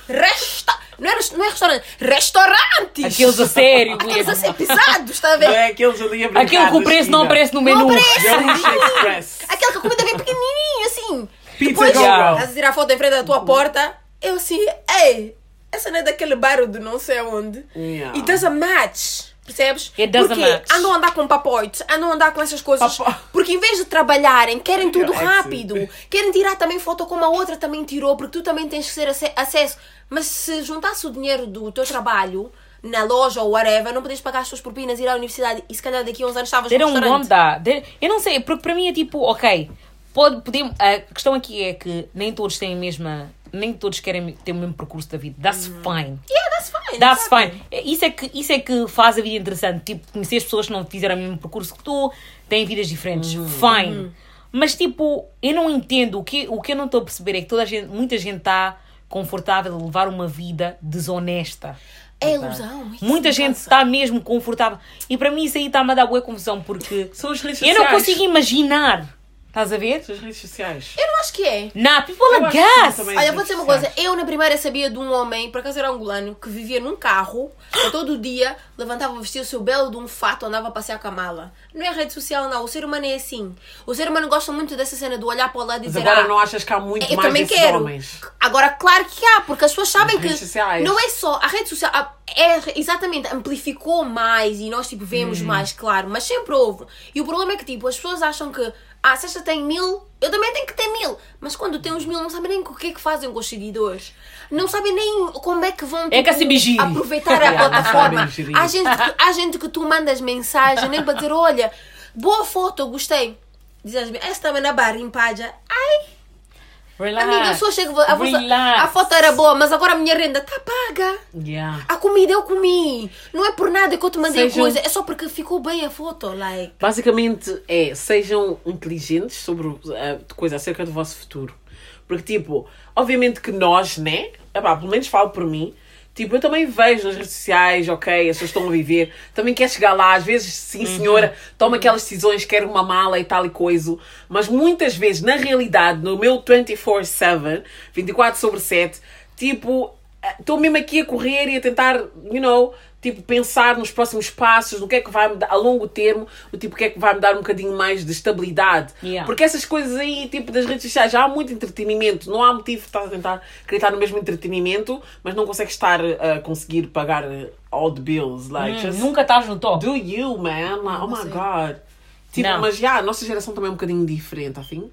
Resta não, é, não é restaurante, restaurantes! Aqueles a sério. Aqueles a ser pesados, está a Não ver? é aqueles ali a brincar Aquele que o na preço não aparece no Não menu. aparece! Garnish Express. Aquele que a comida vem pequenininho, assim. Pizza Depois, estás a tirar foto em frente da tua porta. Eu assim, ei, essa não é daquele bairro de não sei onde. Yeah. It doesn't match. Percebes? It doesn't Porque match. andam a andar com papoites, andam a andar com essas coisas. Papo- (laughs) Porque em vez de trabalharem, querem tudo rápido. Querem tirar também foto como a outra também tirou, porque tu também tens que ter ace- acesso. Mas se juntasse o dinheiro do teu trabalho na loja ou whatever, não podias pagar as tuas propinas, ir à universidade e se calhar daqui a uns anos estavas Ter no um restaurante. onda. Ter- Eu não sei, porque para mim é tipo, ok, pode, podemos, a questão aqui é que nem todos têm a mesma. Nem todos querem ter o mesmo percurso da vida. That's fine. Yeah, that's fine. That's exactly. fine. Isso é, que, isso é que faz a vida interessante. Tipo, conhecer as pessoas que não fizeram o mesmo percurso que tu, têm vidas diferentes. Fine. Mas, tipo, eu não entendo. O que, o que eu não estou a perceber é que toda a gente, muita gente está confortável a levar uma vida desonesta. É ilusão. Muita me gente está mesmo confortável. E para mim isso aí está-me a dar boa confusão porque São as redes eu sociais. não consigo imaginar. Estás a ver? As redes sociais. Eu não acho que é. Nah, people Eu que gas. Olha, vou dizer uma coisa. Eu, na primeira, sabia de um homem, por acaso era angolano, que vivia num carro, e todo dia levantava, vestia o seu belo de um fato, andava a passear com a mala. Não é rede social, não. O ser humano é assim. O ser humano gosta muito dessa cena de olhar para o lado e Mas dizer. agora ah, não achas que há muito eu mais também quero. homens? Agora, claro que há, porque as pessoas sabem As que redes sociais. não é só a rede social, a- é exatamente amplificou mais e nós tipo vemos Hum. mais, claro, mas sempre houve. E o problema é que tipo as pessoas acham que ah, se esta tem mil, eu também tenho que ter mil. Mas quando tem uns mil, não sabem nem o que é que fazem com os seguidores. Não sabem nem como é que vão É que assim me gire. aproveitar a (laughs) não plataforma. Há gente, que, há gente que tu mandas mensagem nem para dizer: olha, boa foto, gostei. Dizes, esta também na barra em página. Ai, Relax. Amiga, eu só chego. A, Relax. a foto era boa, mas agora a minha renda está paga. Yeah. A comida eu comi. Não é por nada que eu te mandei Sejam- coisa. É só porque ficou bem a foto. Like. Basicamente é, sejam inteligentes sobre a coisa acerca do vosso futuro. Porque, tipo, obviamente que nós, né? Epá, pelo menos falo por mim. Tipo, eu também vejo nas redes sociais, ok, as pessoas estão a viver. Também quer chegar lá, às vezes, sim, senhora, toma aquelas decisões, quer uma mala e tal e coisa. Mas muitas vezes, na realidade, no meu 24-7, 24 sobre 7, tipo, estou mesmo aqui a correr e a tentar, you know, tipo, pensar nos próximos passos, no que é que vai me dar a longo termo, o tipo, o que é que vai me dar um bocadinho mais de estabilidade. Yeah. Porque essas coisas aí, tipo, das redes sociais, já há muito entretenimento, não há motivo de estar a tentar acreditar no mesmo entretenimento, mas não consegues estar a conseguir pagar all the bills. Like, Hum, nunca estás no top. do you, man. Like, oh my sei. god. Tipo, Não. mas já, a nossa geração também é um bocadinho diferente, I think.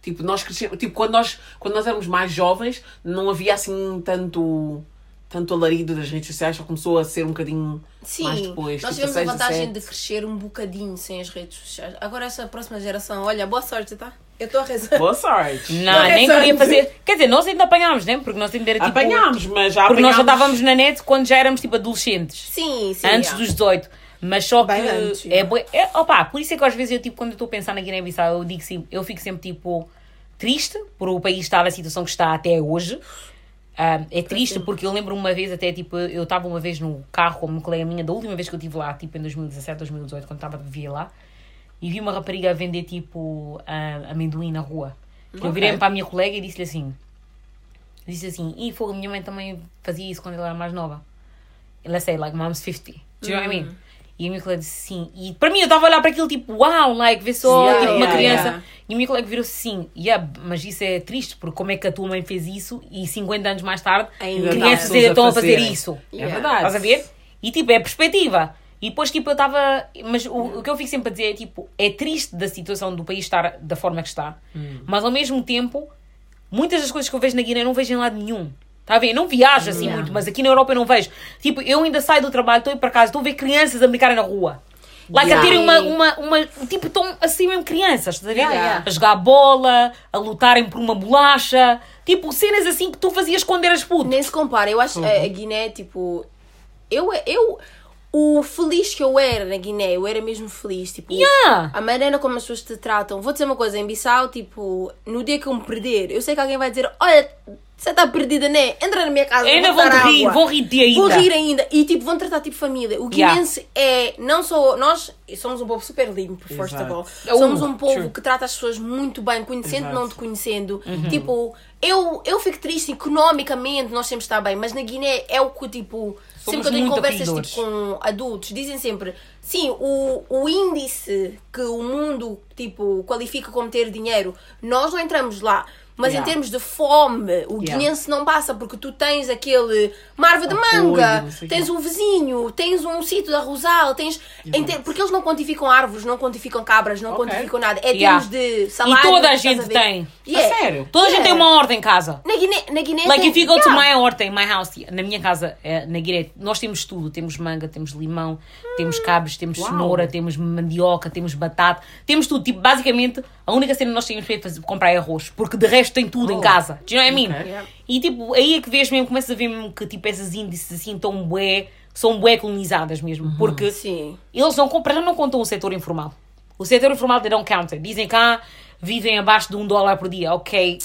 Tipo, nós crescemos, tipo, quando nós, quando nós éramos mais jovens, não havia assim tanto tanto alarido das redes sociais, só começou a ser um bocadinho Sim, mais depois. nós tipo, tivemos a 6, vantagem 17. de crescer um bocadinho sem as redes sociais. Agora, essa próxima geração, olha, boa sorte, tá? Eu estou a rezar. Boa sorte. (laughs) Não, é nem sorte. queria fazer. Quer dizer, nós ainda apanhámos, né? Porque nós ainda era tipo. Apanhámos, mas já Porque nós já apanhámos- estávamos na net quando já éramos tipo adolescentes. Sim, sim. antes yeah. dos 18. Mas só que. Bem antes, é, bué- é, opa, por isso é que às vezes eu, tipo, quando eu estou a pensar na Guiné-Bissau, eu digo sim, eu fico sempre tipo triste por o país estar na situação que está até hoje. Ah, é triste porque eu lembro uma vez até, tipo, eu estava uma vez no carro com uma colega minha, da última vez que eu estive lá, tipo em 2017, 2018, quando estava a viver lá, e vi uma rapariga a vender, tipo, ah, amendoim na rua. Que Eu virei para a minha colega e disse-lhe assim: disse assim, e fogo, a minha mãe também fazia isso quando ela era mais nova. Let's say, like, mom's 50. Do you know what I mean? E a minha colega disse sim. E para mim eu estava a olhar para aquilo tipo, uau, like, vê só, Yeah, tipo, uma yeah, criança. yeah. E a minha colega virou sim, yeah, mas isso é triste, porque como é que a tua mãe fez isso e 50 anos mais tarde Ainda crianças dá ainda estão a fazer isso. É verdade. Estás a ver? E tipo, é perspectiva. E depois, tipo, eu estava. Mas o, o que eu fico sempre a dizer é tipo, é triste da situação do país estar da forma que está, mas ao mesmo tempo, muitas das coisas que eu vejo na Guiné não vejo em lado nenhum. Está a ver? Eu não viajo assim Yeah. muito, mas aqui na Europa eu não vejo. Tipo, eu ainda saio do trabalho, estou a ir para casa, estou a ver crianças a brincarem na rua. Like Yeah. a terem uma, uma, uma. Tipo, tão assim mesmo crianças, estás a ver? Yeah. A jogar bola, a lutarem por uma bolacha. Tipo, cenas assim que tu fazias quando eras puto. Nem se compara. Eu acho Uhum. a a Guiné, tipo. Eu, eu. O feliz que eu era na Guiné, eu era mesmo feliz. Tipo, Yeah. a maneira como as pessoas te tratam. Vou dizer uma coisa, em Bissau, tipo, no dia que eu me perder, eu sei que alguém vai dizer: Olha, você está perdida, né? Entra na minha casa. Ainda vou vão rir, água." vão rir de ainda. Vão rir ainda. E tipo, vão tratar tipo família. O Yeah. guinense é. Não só. Nós somos um povo super limpo, first of Exato. all. Uh, Somos um povo true. que trata as pessoas muito bem, conhecendo, Exato. não te conhecendo. Uhum. Tipo, eu, eu fico triste economicamente, nós temos de estar bem, mas na Guiné é o que, tipo, sempre que eu tenho conversas tipo, com adultos, dizem sempre, sim, o, o índice que o mundo, tipo, qualifica como ter dinheiro, nós não entramos lá. Mas Yeah. em termos de fome, o Yeah. guinense não passa porque tu tens aquele marva de manga, tens o vizinho, tens um sítio da Rosal, tens. ter- porque eles não quantificam árvores, não quantificam cabras, não Ok. quantificam nada. É Yeah. termos de salário. E toda a gente ver? tem. Yeah. A sério? Toda a gente tem uma horta em casa. Na Guiné, na Guiné Like tem, if you go to my horta, my house, na minha casa, eh, na Guiné, nós temos tudo. Temos manga, temos limão, temos cabres, temos Uau. cenoura, temos mandioca, temos batata, temos tudo. Tipo, basicamente, a única cena que nós temos feito é fazer, comprar é arroz, porque de resto tem tudo em Oh. casa. Do you know what I mean? Ok. Yeah. E tipo, aí é que vês mesmo, começas a ver mesmo que tipo essas índices assim tão bué, são bué colonizadas mesmo, porque Sim. eles não compram, não contam o setor informal. O setor informal they don't count it. Dizem cá vivem abaixo de um dólar por dia. Ok.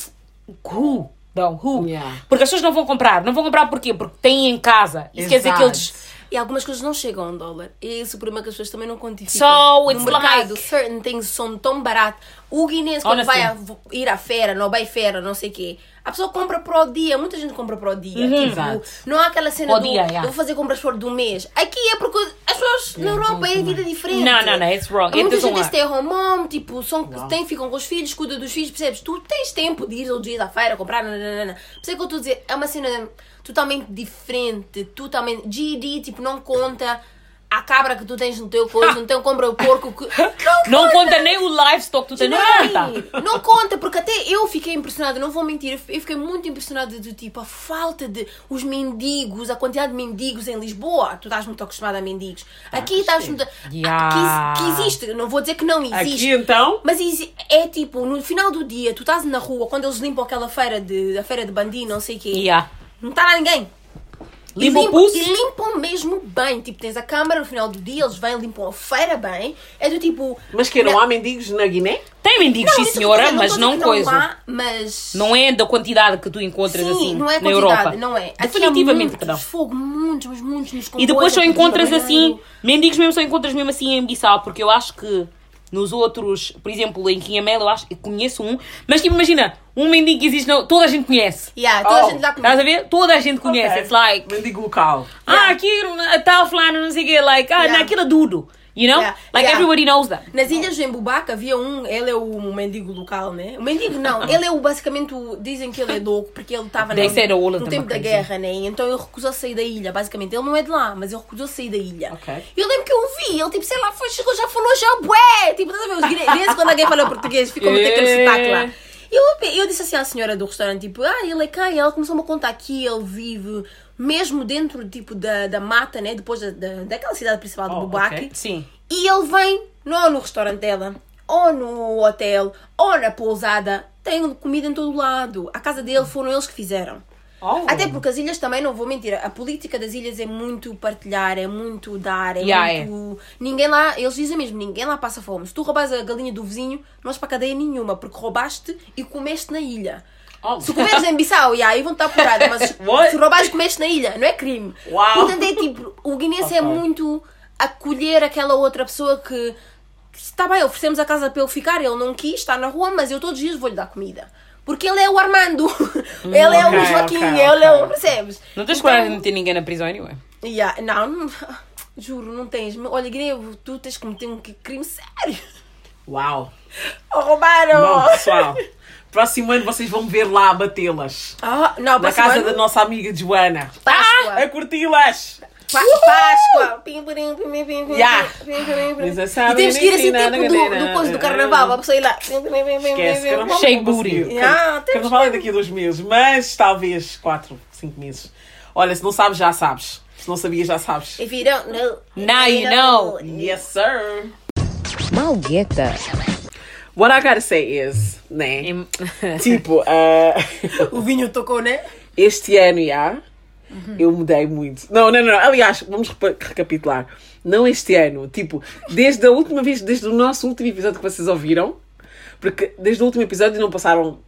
Who? Não, who? Yeah. Porque as pessoas não vão comprar. Não vão comprar porquê? Porque têm em casa. Isso quer dizer que Exato. eles. E algumas coisas não chegam a um dólar. E esse é o problema que as pessoas também não quantificam. So, no it's mercado, like- certain things são tão baratos. O guinense, quando Honestly. vai a ir à feira, não vai feira, não sei o quê, a pessoa compra para o dia. Muita gente compra para o dia. Tipo, Exato. não há aquela cena Para o do dia, yeah. vou fazer compras fora do mês. Aqui é porque as pessoas na Europa é vida diferente. Não, não, não, it's wrong. It Muita doesn't gente é stay home mom, tipo, são, tem, ficam com os filhos, cuida dos filhos, percebes? Tu tens tempo de ir todos os dias à feira, comprar, nananana. Por isso é que eu estou a dizer, é uma cena totalmente diferente, totalmente. GD, tipo, não conta a cabra que tu tens no teu coisa, não tem compra o porco que. Não, Não conta nem o livestock que tu tens. Não conta. Não, não conta, porque até eu fiquei impressionada, não vou mentir, eu fiquei muito impressionada do tipo, a falta de os mendigos, a quantidade de mendigos em Lisboa. Tu estás muito acostumada a mendigos. Aqui estás muito. Yeah. Que, que existe, não vou dizer que não existe. Aqui então. Mas é tipo, no final do dia, tu estás na rua, quando eles limpam aquela feira de, a feira de bandido, não sei o quê, Yeah. não está lá ninguém. E Limpa o limpam- pulso. E limpam mesmo bem. Tipo, tens a câmara no final do dia, eles vêm, limpam a feira bem. É do tipo. Mas que não há mendigos na Guiné? Tem mendigos, sim isso senhora, tô mas não coisa. há, mas. Não é da quantidade que tu encontras Sim, assim não é na quantidade, Europa. não é. Definitivamente que não. Fogo, muitos, mas muitos nos E depois só encontras assim, mendigos mesmo só encontras mesmo assim em Bissau, porque eu acho que nos outros, por exemplo, em Quinhamela, eu acho eu conheço um, mas tipo, imagina, um mendigo que existe, não, toda a gente conhece. Yeah, toda Oh. a gente lá Estás a ver? Toda a gente conhece. Ok. It's like, Mendigo local. ah, aquilo, tal fulano, não sei o quê, like, ah, Yeah. naquilo é tudo. You know? Yeah. Like Yeah. everybody knows that. Nas ilhas de Embubaca havia um, ele é o mendigo local, né? O mendigo não, (laughs) ele é o basicamente, o, dizem que ele é louco porque ele estava (laughs) no them tempo da guerra, né? Então ele recusou sair da ilha, basicamente. Ele não é de lá, mas ele recusou sair da ilha. Ok. Eu lembro que eu vi, ele tipo, sei lá, foi, chegou, já falou já bué! Tipo, estás a ver os guineenses quando alguém fala português, ficam a meter aquele É. sotaque lá. (laughs) Eu, eu disse assim à senhora do restaurante, tipo, ah, ele é e ela começou-me a contar que ele vive mesmo dentro, tipo, da, da mata, né? Depois da, da, daquela cidade principal de Oh, Bubaque. ok. Sim. E ele vem, não no restaurante dela, ou no hotel, ou na pousada. Tem comida em todo lado. A casa dele foram eles que fizeram. Oh. Até porque as ilhas também, não vou mentir, a política das ilhas é muito partilhar, é muito dar, é Yeah, muito. Ninguém lá, eles dizem mesmo, ninguém lá passa fome. Se tu roubas a galinha do vizinho, não vais para cadeia nenhuma, porque roubaste e comeste na ilha. Oh. Se comeres em Bissau, e aí vão estar porrada, mas (laughs) What? se roubares comeste na ilha, não é crime. Portanto, é tipo, o guinense é Ok. muito acolher aquela outra pessoa que está bem, oferecemos a casa para ele ficar, ele não quis, está na rua, mas eu todos os dias vou-lhe dar comida. Porque ele é o Armando, ele é o Joaquim, ok, ele é o. percebes? Não tens Então, coragem de meter ninguém na prisão anyway. yeah, não, não, juro, não tens. Olha, Grego, tu tens que cometer um crime sério. Uau. Oh, roubaram! Bom, pessoal. Próximo ano vocês vão ver lá a batê-las. Ah, não, Na casa ano, da nossa amiga Joana. Páscoa. Ah, a curti-las. Pá- Páscoa! Pim, pim, pim, pim, pim, pim, Yeah. pim, pim, pim, pim. Mas a E temos que ir assim tipo do, do coisa do carnaval, para a pessoa ir lá. Esquece, carnaval não booty. Yeah, Carnaval é daqui a dois meses, mas talvez quatro, cinco meses. Olha, se não sabes, já sabes. Se não sabias, já sabes. If you don't know. Now you know. Yes, sir. Malgueta. What I gotta say is, né? Em- Tipo, ah, (laughs) O vinho tocou, né? este ano já, eu mudei muito. Não, não, não. Aliás, vamos recapitular. Não este ano. Tipo, desde a última vez, desde o nosso último episódio que vocês ouviram, porque desde o último episódio não passaram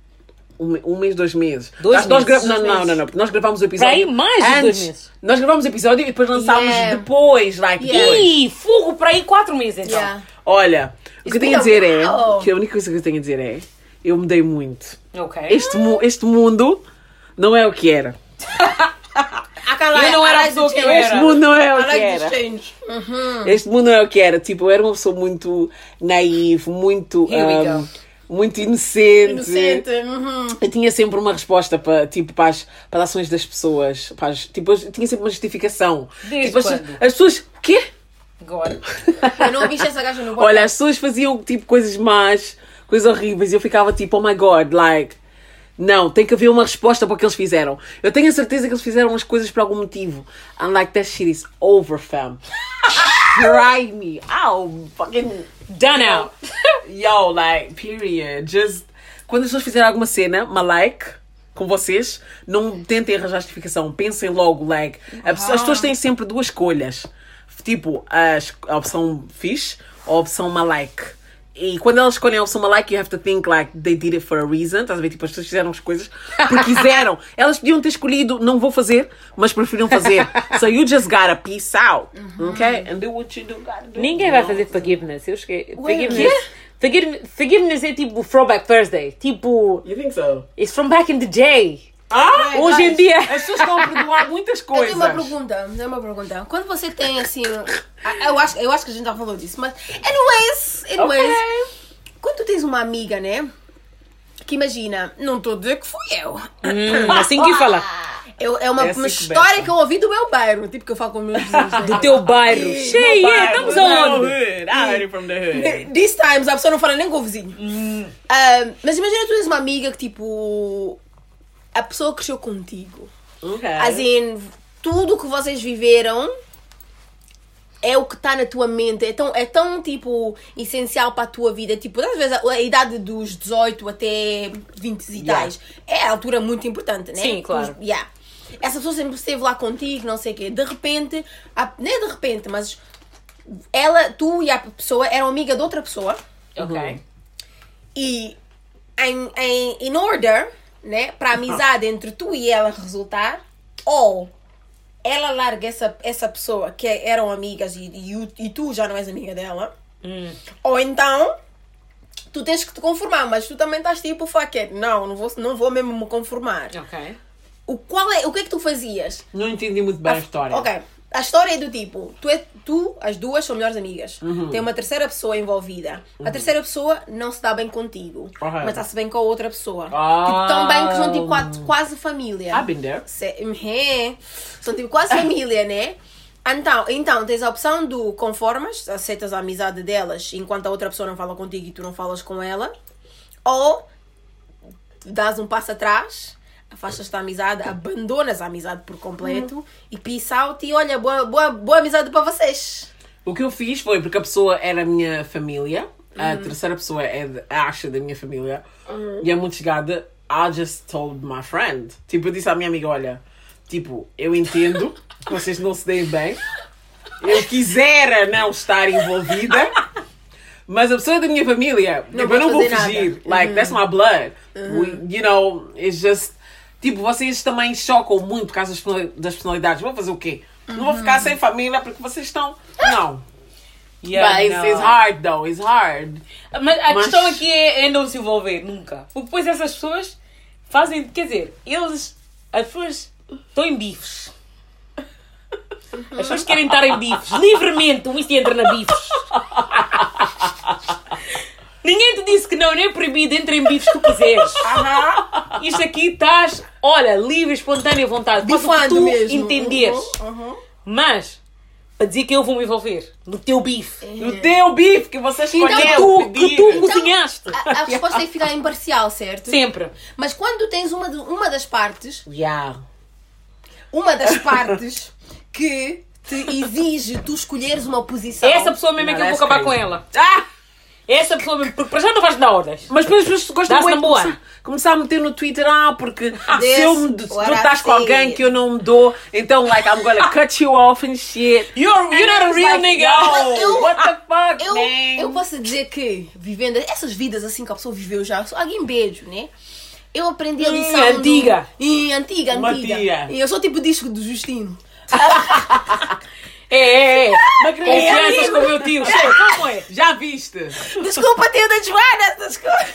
um, mês, dois meses. Dois nós meses, gra- dois não, não, meses. não, não, porque nós gravámos o episódio. Para aí, mais de dois antes. meses. Nós gravámos o episódio e depois lançámos Yeah. depois, like, Yeah. depois. Ih, fogo para aí quatro meses então. Yeah. Olha, o que eu It's tenho a dizer é. while. Que a única coisa que eu tenho a dizer é. Eu mudei muito. Ok. Este, mu- este mundo não é o que era. (laughs) Eu não era a pessoa que eu change. Este era. mundo não é o que like era. Uhum. Este mundo não é o que era. Tipo, eu era uma pessoa muito naive, muito. Go. muito inocente. Inocente. Uhum. Eu tinha sempre uma resposta para, tipo, para, as, para as ações das pessoas. Para as- tipo, eu tinha sempre uma justificação. Desde tipo, as, quando? as pessoas. O quê? Agora. (laughs) Eu não ouvi essa gaja no Olha, as pessoas faziam tipo coisas más, coisas horríveis, e eu ficava tipo, oh my god, like. Não, tem que haver uma resposta para o que eles fizeram. Eu tenho a certeza que eles fizeram as coisas por algum motivo. I'm like, that shit is over, fam. (laughs) Try me. Ow, fucking. Done out. (laughs) Yo, like, period. Just. Quando as pessoas fizerem alguma cena, my like, com vocês, não tentem arranjar justificação. Pensem logo, like. a pessoa- As pessoas têm sempre duas escolhas. Tipo, as- a opção fixe ou a opção malike. E quando elas escolhem a opção malike, you have to think like they did it for a reason. Estás a ver? Tipo, as pessoas fizeram as coisas porque (laughs) quiseram. elas podiam ter escolhido, não vou fazer, mas preferiram fazer. So you just gotta peace out. Okay? And do what you do, gotta do. Ninguém vai fazer forgiveness. Eu esqueci. Forgiveness. Forgive- Forgiveness é tipo Throwback Thursday. Tipo, You think so? it's from back in the day. Ah! Hoje em guys, dia. As pessoas estão a perdoar muitas (laughs) Eu coisas. tenho uma pergunta, tenho uma pergunta. Quando você tem assim. (laughs) Eu acho, eu acho que a gente já falou disso, mas. Anyways, anyways. Ok. Quando tu tens uma amiga, né? Que imagina, não estou a dizer que fui eu. Hum, assim que fala. Eu, é uma, É assim uma que história que eu ouvi do meu bairro. Tipo que eu falo com meus vizinhos. (laughs) né? Do teu bairro. Cheia, estamos aonde? hood. I heard it from the hood. These times a pessoa não fala nem com o vizinho. Ah, mas imagina tu tens uma amiga que tipo. A pessoa cresceu contigo. Okay. As in, tudo que vocês viveram é o que está na tua mente. É tão, é tão tipo, essencial para a tua vida. Tipo, às vezes a, a idade dos 18 até 20 e Yeah. tais é a altura muito importante, né? Sim, claro. Os- yeah. Essa pessoa sempre esteve lá contigo, não sei o quê. De repente, a- nem de repente, mas ela, tu e a pessoa eram amiga de outra pessoa Ok. e em, em in order, né, para a amizade entre tu e ela resultar, ou ela larga essa, essa pessoa que eram amigas e, e, e tu já não és amiga dela, ou então tu tens que te conformar, mas tu também estás tipo, fuck it, não, não vou, não vou mesmo me conformar. Ok. O, qual é, o que é que tu fazias? Não entendi muito bem a história. Ok. A história é do tipo, tu, é, tu as duas são melhores amigas. Uhum. Tem uma terceira pessoa envolvida. A terceira pessoa não se dá bem contigo. Mas está-se bem com a outra pessoa. Ah. Tipo, tão bem que são tipo quase, quase família. I've been there. Se- é. São tipo quase família, né? Então, então, tens a opção do conformas, aceitas a amizade delas enquanto a outra pessoa não fala contigo e tu não falas com ela. Ou dás um passo atrás, afastas-te da amizade, abandonas a amizade por completo e peace out e olha, boa, boa, boa amizade para vocês. O que eu fiz foi porque a pessoa era a minha família, a terceira pessoa é a Asha da minha família e é muito chegada. I just told my friend. Tipo, eu disse à minha amiga: Olha, tipo, eu entendo que vocês não se deem bem, eu quisera não estar envolvida. Mas a pessoa é da minha família, Não tipo, eu não vou fugir. nada. Like, that's my blood. We, you know, it's just. Tipo, vocês também chocam muito por causa das personali- das personalidades. Vou fazer o quê? Não vou ficar sem família porque vocês estão. Não. Yeah, But it's, it's hard though, it's hard. Mas a Mas- questão aqui é, é não se envolver, nunca. Porque depois essas pessoas fazem, quer dizer, eles, as pessoas estão em bifes. As pessoas querem estar em bifes, livremente, o isto entra na bifes. (laughs) Ninguém te disse que não, nem é proibido, entra em bifes se tu quiseres. (laughs) Isto aqui estás, olha, livre, espontânea vontade. Faz o que tu mesmo. entenderes. Uhum, uhum. Mas, para dizer que eu vou me envolver no teu bife. No teu bife que você Que escolheu. tu, que pedir. tu Então, cozinhaste. A, a resposta tem que ficar imparcial, certo? Sempre. Mas quando tens uma, de- uma das partes, Yeah. uma das partes que te exige tu escolheres uma posição. Essa pessoa mesmo é que eu vou acabar com crazy. ela. Ah! Essa pessoa porque para já não faz dar horas. Mas depois as pessoas gostam muito de começar, começar a meter no Twitter, ah, porque se, This, eu me, se tu estás com alguém que eu não me dou, então, like, I'm gonna (laughs) cut you off and shit. You're, you're not a real like, nigga. Eu- what the fuck, Eu, man? eu posso dizer que, vivendo essas vidas assim que a pessoa viveu já, só alguém beijo, né? Eu aprendi a Hum, lição. do- antiga. Hum, antiga, Uma antiga. tia. E eu sou tipo o disco do Justino. (laughs) É, é, é. Mas, Confianças com o meu tio. Sei, como é? Já viste? Desculpa, tio da Joana. Desculpa.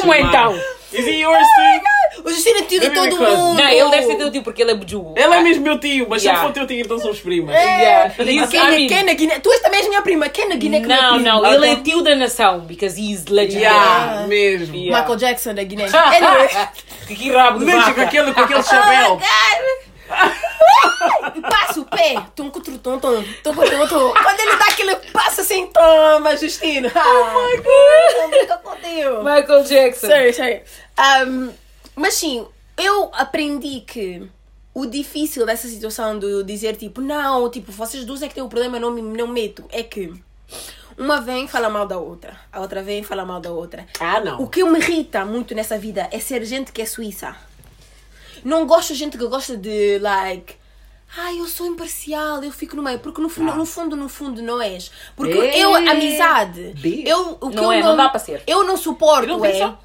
Como é então? Is he yours too? O Justino é tio de Maybe todo because- mundo. Não, ele deve ser teu tio porque ele é bujugo. Ele é mesmo meu tio, mas Yeah. se ele for teu tio, então somos primas. Yeah. Quem, He's- é- I mean- quem é na Guiné? Tu és também minha prima. Quem é na Guiné que não é Não, primo? não, Ah, ele é tio da nação, because he's legendary. Yeah, mesmo. Yeah. Michael Jackson da Guiné. Anyway. Que, (laughs) que rabo de Deixa com vaca. aquele, com aquele Oh, chapéu. God. Passa o pé. Tum, tum, tum, tum. Quando ele dá aquele passo assim, toma, Justino. Oh my God. Michael Jackson. Sorry, sorry. Um, mas sim, eu aprendi que o difícil dessa situação de dizer tipo, não, tipo, vocês duas é que têm o problema, eu não me não meto, é que uma vem e fala mal da outra, a outra vem e fala mal da outra. Ah, não. O que me irrita muito nessa vida é ser gente que é suíça. Não gosto de gente que gosta de, like, ai, eu sou imparcial, eu fico no meio. Porque no, fundo, no fundo, no fundo, não és. Porque Ei, eu, amizade, eu, o que Não eu é, não dá para ser. Eu não suporto Eu não é... penso.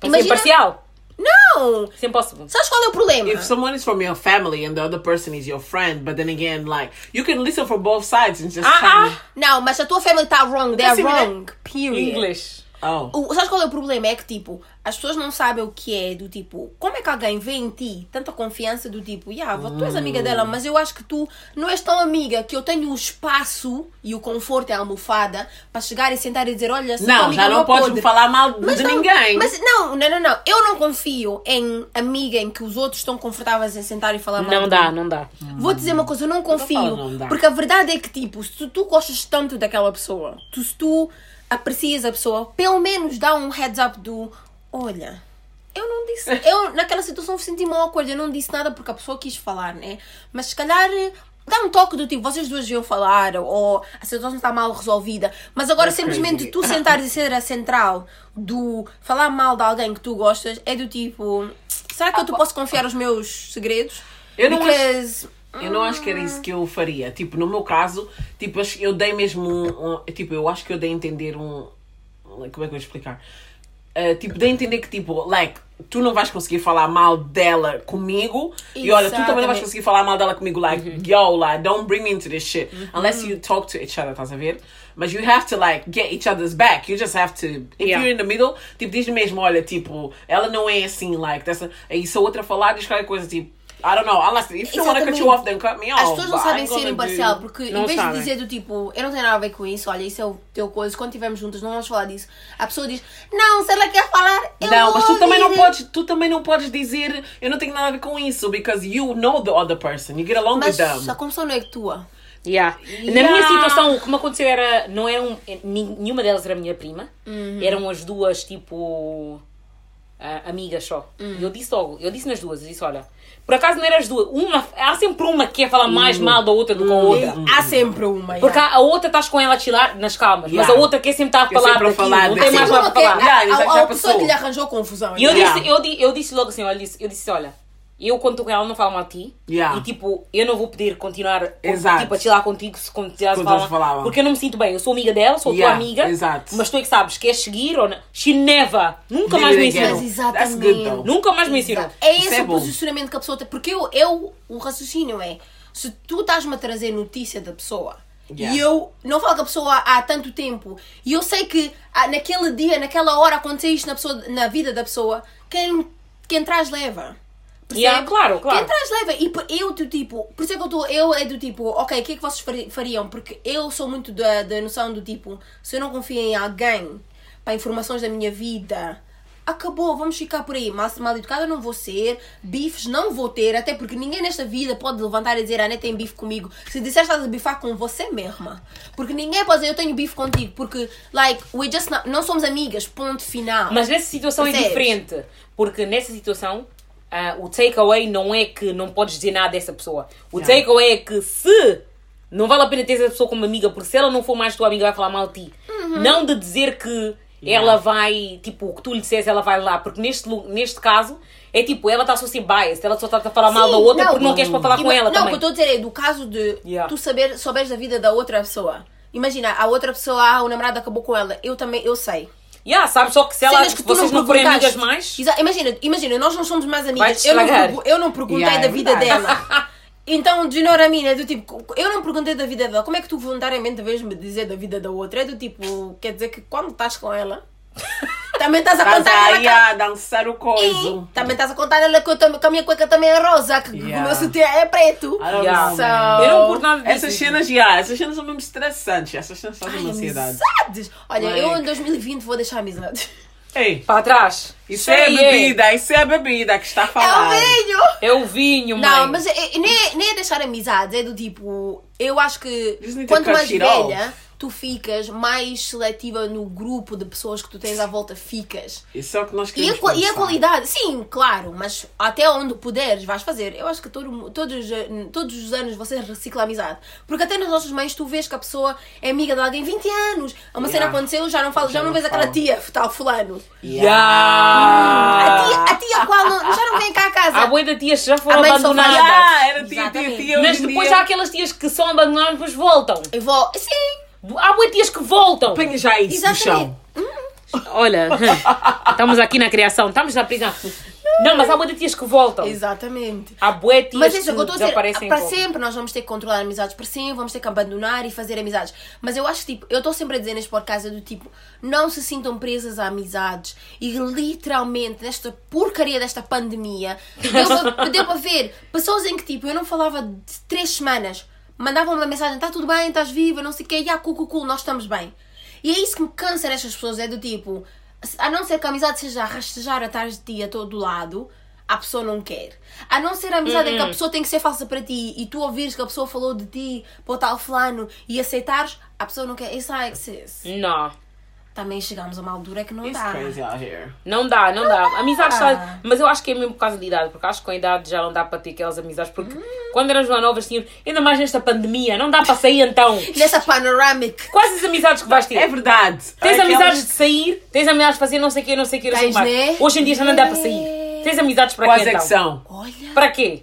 Para ser imparcial. Não! Sem impossible. Sabes qual é o problema? If someone is from your family and the other person is your friend, but then again, like, you can listen for both sides and just Ah, kind of... Não, mas a tua family está wrong. They're wrong. Period. English. Oh. O, sabes qual é o problema? É que, tipo, as pessoas não sabem o que é do tipo, como é que alguém vê em ti tanta confiança do tipo, yeah, tu és amiga dela, mas eu acho que tu não és tão amiga que eu tenho o espaço e o conforto e a almofada para chegar e sentar e dizer, olha, Não, já não podes podre. falar mal de Mas não, ninguém. Mas não, não, não, não. Eu não confio em amiga em que os outros estão confortáveis em sentar e falar mal Não de dá, não dá. Vou dizer uma coisa, eu não confio. falo não porque a verdade é que, tipo, se tu, tu gostas tanto daquela pessoa, tu, se tu aprecias a pessoa, pelo menos dá um heads up do: olha, eu não disse. (laughs) Eu, naquela situação, senti-me awkward, eu não disse nada porque a pessoa quis falar, né? Mas se calhar. Dá um toque do tipo, vocês duas deviam falar, ou a situação está mal resolvida. Mas agora, simplesmente crazy. tu sentares e ser a central do falar mal de alguém que tu gostas, é do tipo, será que eu te posso confiar os meus segredos? Eu não acho- Because Eu não acho que era isso que eu faria. Tipo, no meu caso, tipo, eu dei mesmo um, um- Tipo, eu acho que eu dei a entender um. Como é que eu vou explicar? Uh, tipo, dei a entender que, tipo, like, tu não vais conseguir falar mal dela comigo. E olha, tu também não vais Exatamente. conseguir falar mal dela comigo. Like, yo, like, don't bring me into this shit. Unless you talk to each other, estás a ver? Mas you have to, like, get each other's back. You just have to. If Yeah. you're in the middle, tipo, diz mesmo, olha, tipo, ela não é assim, like, dessa. Aí se a outra falar, diz qualquer coisa, tipo. I don't know. Unless if you want to cut you off, then cut me off. As pessoas não sabem ser imparcial, do- porque Não em vez sabem. de dizer do tipo, eu não tenho nada a ver com isso, olha, isso é o teu coisa, quando estivermos juntas não vamos falar disso. A pessoa diz, não, se ela quer falar, eu Não, mas tu também não ouvir." podes, tu também não podes dizer eu não tenho nada a ver com isso, because you know the other person, you get along Mas with them. a confusão não é tua. Yeah. Na Yeah. minha situação, o que me aconteceu era. Não é um, ni- nenhuma delas era minha prima. Eram as duas, tipo. ah, amigas só. E eu disse logo, eu disse nas duas, eu disse: olha, por acaso não eram as duas. Uma, há sempre uma que quer falar mais mal da outra do que a outra. Há sempre uma. Porque yeah. a, a outra estás com ela a chilar nas calmas, mas a Yeah. outra quer sempre estar a falar a daquilo, falar não tem mais nada para falar. Yeah, há- uma pessoa que lhe arranjou confusão. E eu yeah. disse, eu, di- eu disse logo assim, olha, eu disse, eu disse olha, eu quando estou com ela não falo mal de ti. Yeah. E tipo, eu não vou poder continuar Exato. tipo, a chilar contigo se continuar a Quando falar. Porque eu não me sinto bem. Eu sou amiga dela, sou Yeah, tua amiga. exato. Mas tu é que sabes, queres seguir ou não? She never, nunca Did mais me ensinou. Exatamente. Nunca mais me ensinou. É esse é o posicionamento que a pessoa tem. Porque eu, eu o raciocínio é: se tu estás-me a trazer notícia da pessoa Yeah. e eu não falo com a pessoa há tanto tempo e eu sei que ah, naquele dia, naquela hora aconteceu isto na, pessoa, na vida da pessoa, quem, quem traz leva. Percebe? Yeah, claro, claro. Quem traz leva. E eu, do tipo, por isso é que eu estou, eu é do tipo, ok, o que é que vocês fari- fariam? Porque eu sou muito da, da noção do tipo, se eu não confio em alguém para informações da minha vida, acabou, vamos ficar por aí. Mal, mal educada não vou ser, bifes não vou ter, até porque ninguém nesta vida pode levantar e dizer, a Ana tem bife comigo. Se disser estás a bifar com você mesma. Porque ninguém pode dizer, eu tenho bife contigo, porque, like, we just not, não somos amigas, ponto final. Mas nessa situação é Percebes? diferente. Porque nessa situação, ah, o takeaway não é que não podes dizer nada dessa pessoa. O takeaway é que se não vale a pena ter essa pessoa como amiga, porque se ela não for mais tua amiga, vai falar mal de ti. Uhum. Não de dizer que ela vai, tipo, o que tu lhe disseste, ela vai lá. Porque neste, neste caso, é tipo, ela está só ser biased, ela só está a falar mal Sim, da outra não, porque não queres para falar com Ima- ela não, também. o que eu estou a dizer é do caso de Yeah. tu saber, souberes da vida da outra pessoa. Imagina, a outra pessoa, ah, o namorado acabou com ela. Eu também, eu sei. Yeah, sabe só que se ela, que vocês não não forem amigas mais, Exa- imagina, imagina, nós não somos mais amigas. Eu não, eu não perguntei Yeah, da é vida dela. (laughs) Então, de Noramina, é do tipo, eu não perguntei da vida dela. Como é que tu voluntariamente vês-me dizer da vida da outra? É do tipo, quer dizer que quando estás com ela, também estás a Estás contar ela aí que- a dançar o coiso. Também estás a contar ela que, eu que a minha cueca também é rosa, que Yeah. o meu sutiã é preto. Yeah. So- eu não curto nada disso. Essas cenas, yeah, essas cenas são mesmo estressantes. Essas cenas fazem Ai, uma ansiedade. amizades. Olha, Like- eu em 2020 vou deixar amizades. Ei, Para trás. isso é bebida, isso é bebida que está a É o falar. vinho! É o vinho, mãe. Não, mas é- é- nem, é- nem é deixar amizades, é do tipo. Eu acho que quanto mais it off. Tu ficas, mais seletiva no grupo de pessoas que tu tens à volta ficas. Isso é o que nós E a, queremos e a qualidade, sim, claro, mas até onde puderes vais fazer. Eu acho que todo, todos, eh, todos os anos você recicla a amizade. Porque até nas nossas mães tu vês que a pessoa é amiga de alguém 20 anos. Uma cena Yeah. aconteceu, já não, falo, já Já não não vês aquela tia, tal fulano. Yeah. A tia, a tia qual não- já não vem cá a casa. Há boi de tias que já foram A abandonadas. Yeah, era tia, tia, Exatamente. tia. Mas depois dia- há aquelas tias que são abandonadas e depois voltam. Eu vou, sim, Há boi tias que voltam. Apanha já isso no exatamente. chão. Olha, estamos aqui na criação, estamos na prisão. Não, mas há boi de tias que voltam. Exatamente. Há boi tias Mas isso que que eu estou a dizer. desaparecem. Para sempre nós vamos ter que controlar amizades para sempre, vamos ter que abandonar e fazer amizades. Mas eu acho que, tipo, eu estou sempre a dizer neste podcast é do tipo, não se sintam presas a amizades. E literalmente, nesta porcaria desta pandemia, deu para, (laughs) deu para ver pessoas em que, tipo, eu não falava de três semanas, mandavam uma mensagem: está tudo bem, estás viva, não sei o quê, já, cu, cu, cu, nós estamos bem. E é isso que me cansa nestas pessoas, é do tipo, a não ser que a amizade seja a rastejar atrás de ti a todo lado, a pessoa não quer. A não ser a amizade em que a pessoa tem que ser falsa para ti e tu ouvires que a pessoa falou de ti para o tal fulano e aceitares, a pessoa não quer. Isso é exist. Não, Também chegamos a uma altura que não It's dá. crazy out here. não dá, não dá. Amizades dá. está. Mas eu acho que é mesmo por causa de idade, porque acho que com a idade já não dá para ter aquelas amizades. Porque Hum. quando eras mais novas, tínhamos. Ainda mais nesta pandemia, não dá para sair então. (laughs) Nessa panoramic. Quais as amizades que vais ter? É verdade. Tens Aquelas- amizades de sair, tens amizades de fazer não sei o quê, não sei o quê, não Tens, que mais. né? Hoje em dia já não dá para sair. Tens amizades para Quais quê é que então? são? Olha. Para quê?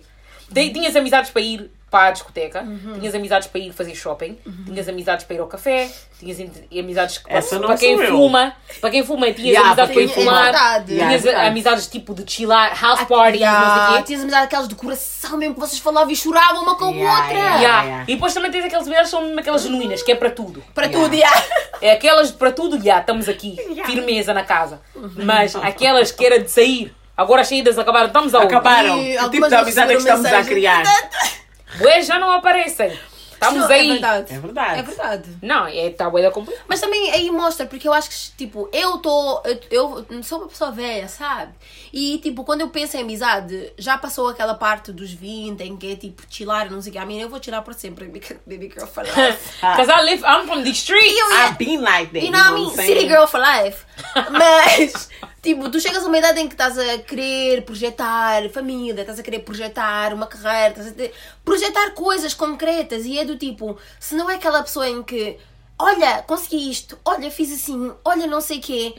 Tinhas amizades para ir para a discoteca, Uhum. tinhas amizades para ir fazer shopping, tinhas amizades para ir ao café, tinhas in- amizades que- Essa não para quem eu. fuma, para quem fuma, tinhas Yeah, amizades para ir é fumar, tinhas Yeah, amizades tipo de chilar, house parties, não sei quê. Tinhas amizade aquelas do coração mesmo que vocês falavam e choravam uma com a Yeah, outra. yeah. Yeah. yeah. E depois também tens aquelas amizades que são aquelas genuínas, que é para tudo. Para Yeah. tudo, yeah. É aquelas para tudo, já, estamos aqui, firmeza na casa. Mas aquelas que era de sair, agora as saídas acabaram, estamos a Acabaram. E O tipo de amizade que estamos a mensagem. criar. (laughs) Bué já não aparecem. Estamos Não, aí. É verdade. É verdade. É verdade. Não, é tá bué da complicado. Mas também aí mostra, porque eu acho que, tipo, eu tô. Eu, eu sou uma pessoa velha, sabe? E, tipo, quando eu penso em amizade, já passou aquela parte dos 20 em que é tipo, chilar, não sei o que. A mim, eu vou tirar para sempre, baby (laughs) baby girl for life. (laughs) Because I live, I'm from the streets. Eu- I've been like that. You know what I mean? City girl for life. (laughs) Mas, tipo, tu chegas a uma idade em que estás a querer projetar família, estás a querer projetar uma carreira, estás a ter- projetar coisas concretas e é do tipo, se não é aquela pessoa em que, olha, consegui isto, olha, fiz assim, olha, não sei o quê.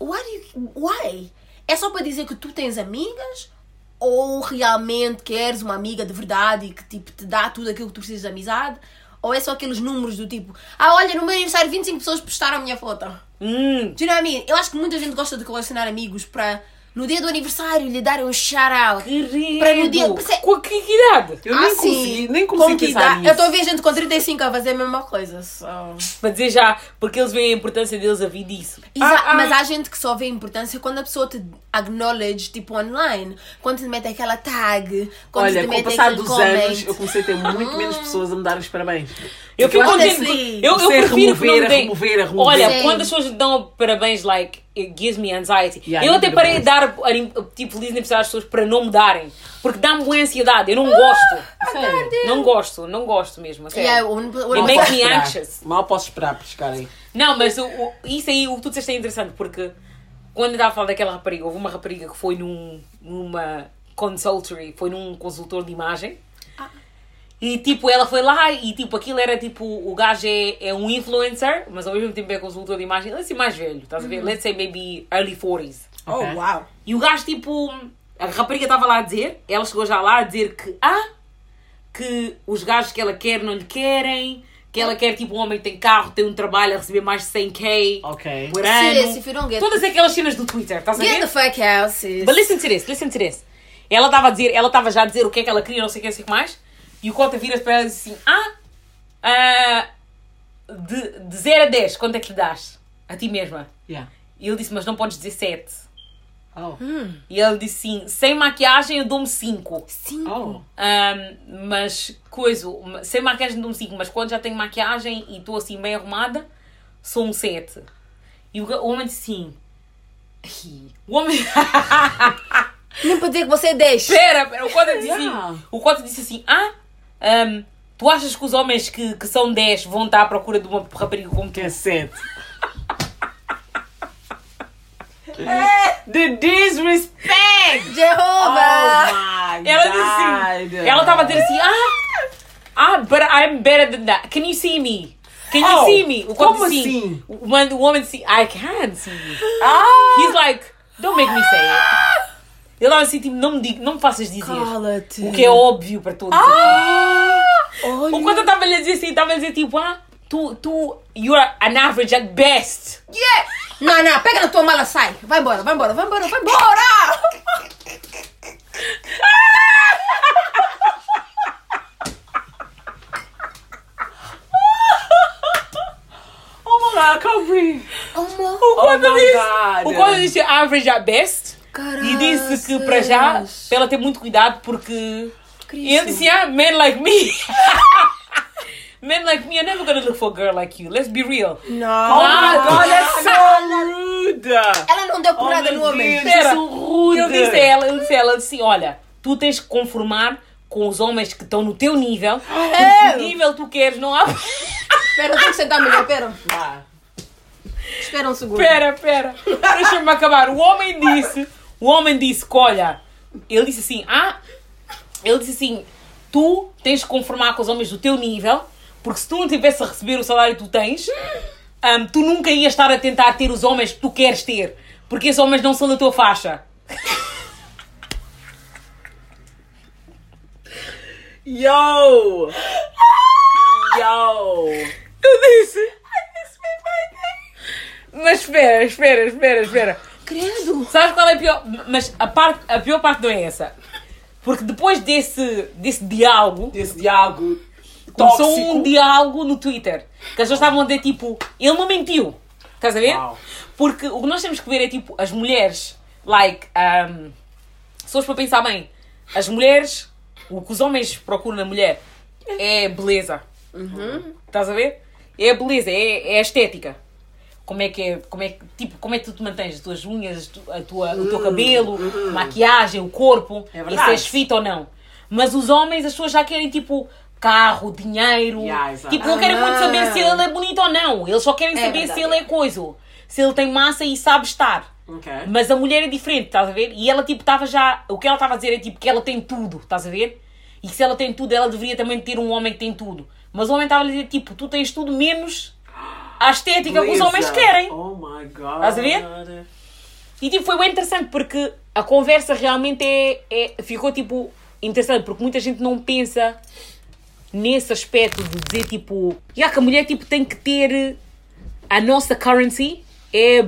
Why, do you- why? É só para dizer que tu tens amigas? Ou realmente queres uma amiga de verdade e que tipo, te dá tudo aquilo que tu precisas de amizade? Ou é só aqueles números do tipo, ah, olha, no meu aniversário 25 pessoas postaram a minha foto. Hum, Do you know what I mean? Eu acho que muita gente gosta de colecionar amigos para no dia do aniversário lhe darem um shout-out. Para no dia- perce- Com que idade? Eu Ah, nem sim. consegui, nem Com consegui que pensar nisso. Eu estou a ver gente com 35 a fazer a mesma coisa. so- Para dizer já, porque eles veem a importância deles a vir disso. Exa- Ah, ah. Mas há gente que só vê a importância quando a pessoa te acknowledge, tipo, online. Quando te mete aquela tag, quando Olha, te com o mete passar dos comment. anos, eu comecei a ter muito menos (laughs) pessoas a me dar os parabéns. Eu fico contente. Honestly. Eu, eu a prefiro que não remover, me a deem. remover, remover. Olha, Sim. quando as pessoas dão parabéns, like, it gives me anxiety. Yeah, eu até parei de dar tipo feliz aniversário às pessoas para não me darem. Porque dá-me boa ansiedade. Eu não gosto. Sério. Não gosto, não gosto mesmo. a sério. Yeah, o- o- It makes me Esperar. anxious. Mal posso esperar por chegarem. Não, mas o, o- isso aí, o que tu disseste é interessante, porque quando eu estava a falar daquela rapariga, houve uma rapariga que foi num, numa consultory, foi num consultor de imagem. E tipo, ela foi lá e tipo, aquilo era tipo, o gajo é, é um influencer, mas ao mesmo tempo é consultor de imagem. Ele é assim mais velho, estás a ver? Let's say maybe early 40s. Oh, Ok. uau. E o gajo, tipo, a rapariga estava lá a dizer, ela chegou já lá a dizer que, ah, que os gajos que ela quer não lhe querem, que ela quer, tipo, um homem que tem carro, tem um trabalho a receber mais de 100k Ok. por Sis, ano. if you don't get- Todas aquelas cenas do Twitter, estás a Get ver? the fuck out, sis. But listen to this, listen to this. Ela estava a dizer, ela estava já a dizer o que é que ela queria, não sei o que, não sei o que mais. E o Cota vira-se para ela e diz assim: Ah, ah, de, de 0 a 10, quanto é que lhe das? A ti mesma. Yeah. E ele disse: Mas não podes dizer 7. Oh. E ele disse assim: Sem maquiagem eu dou-me 5. Sim. Oh. mas, coisa, sem maquiagem dou-me 5. Mas quando já tenho maquiagem e estou assim bem arrumada, sou um 7. E o, homem disse assim: "Ai, O homem. (laughs) Nem para dizer que você é 10. Pera, pera, o Cota disse Yeah. assim: O Cota disse assim: Ah, ahm, tu achas que os homens que, que são 10 vão estar à procura de uma rapariga como tu? Que é sete. The disrespect! Jeová! Oh my Ela disse assim: God. Ela estava a dizer assim: Ah, ah, but I'm better than that. Can you see me? Can you Oh, see me? Como assim? O, man- o homem disse: I can see you. Ah! He's like: Don't make me say it. Ele estava assim: tipo, não me, diga, não me faças dizer. Cala-te. O que é óbvio para todos. Ah! Olha. O Cota estava a lhe dizer assim: estava a dizer tipo: Ah, tu, tu, you're an average at best. Yeah. Não, não, pega na tua mala, sai. Vai embora, vai embora, vai embora, vai embora! (laughs) Oh my god, I can't breathe. Amor. O Cota my God. o Cota disse average at best. E disse que para já, para ela ter muito cuidado porque. Cristo. E ele disse: Ah, men like me. (laughs) men like me are never gonna look for a girl like you. Let's be real. Não. Oh my Ah, god, that's so rude! Ela não deu Oh porrada meu no homem. Espera, rude! Ele disse a ela, ele disse a ela, disse, olha, tu tens que conformar com os homens que estão no teu nível. (gasps) É. Que nível tu queres, não há. (laughs) Espera, eu tenho que sentar melhor, espera. Vá. Espera um segundo. Pera, pera. Deixa-me acabar. O homem disse, o homem disse que, olha, ele disse assim, ah, ele disse assim, tu tens que conformar com os homens do teu nível, porque se tu não tivesse a receber o salário que tu tens, hum, tu nunca ias estar a tentar ter os homens que tu queres ter, porque esses homens não são da tua faixa. Yo! Yo! Eu disse. Mas espera, espera, espera, espera. Credo. Sabes qual é a pior? Mas a, parte, a pior parte não é essa. Porque depois desse, desse diálogo, Esse diálogo começou tóxico. um diálogo no Twitter. Que as pessoas estavam a dizer tipo, ele não mentiu. Estás a ver? Porque o que nós temos que ver é tipo, as mulheres, like, um, se fores para pensar bem, as mulheres, o que os homens procuram na mulher é beleza. Estás a ver? É a beleza, é, é a estética. Como é que é, como é tipo, como é que tu te mantens? As tuas unhas, a tua, o teu cabelo, maquiagem, o corpo, É e se és fit ou não. Mas os homens, as pessoas já querem tipo carro, dinheiro. Yeah, tipo, não querem muito saber se ele é bonito ou não. Eles só querem É saber verdade. se ele é coisa. Se ele tem massa e sabe estar. Ok. Mas a mulher é diferente, estás a ver? E ela, tipo, estava já. O que ela estava a dizer é tipo que ela tem tudo, estás a ver? E que se ela tem tudo, ela deveria também ter um homem que tem tudo. Mas o homem estava a dizer tipo, tu tens tudo menos a estética que os homens querem. Oh my god. Estás a ver? E tipo, foi bem interessante porque a conversa realmente é, é- ficou tipo interessante porque muita gente não pensa nesse aspecto de dizer tipo, já que a mulher tipo tem que ter a nossa currency é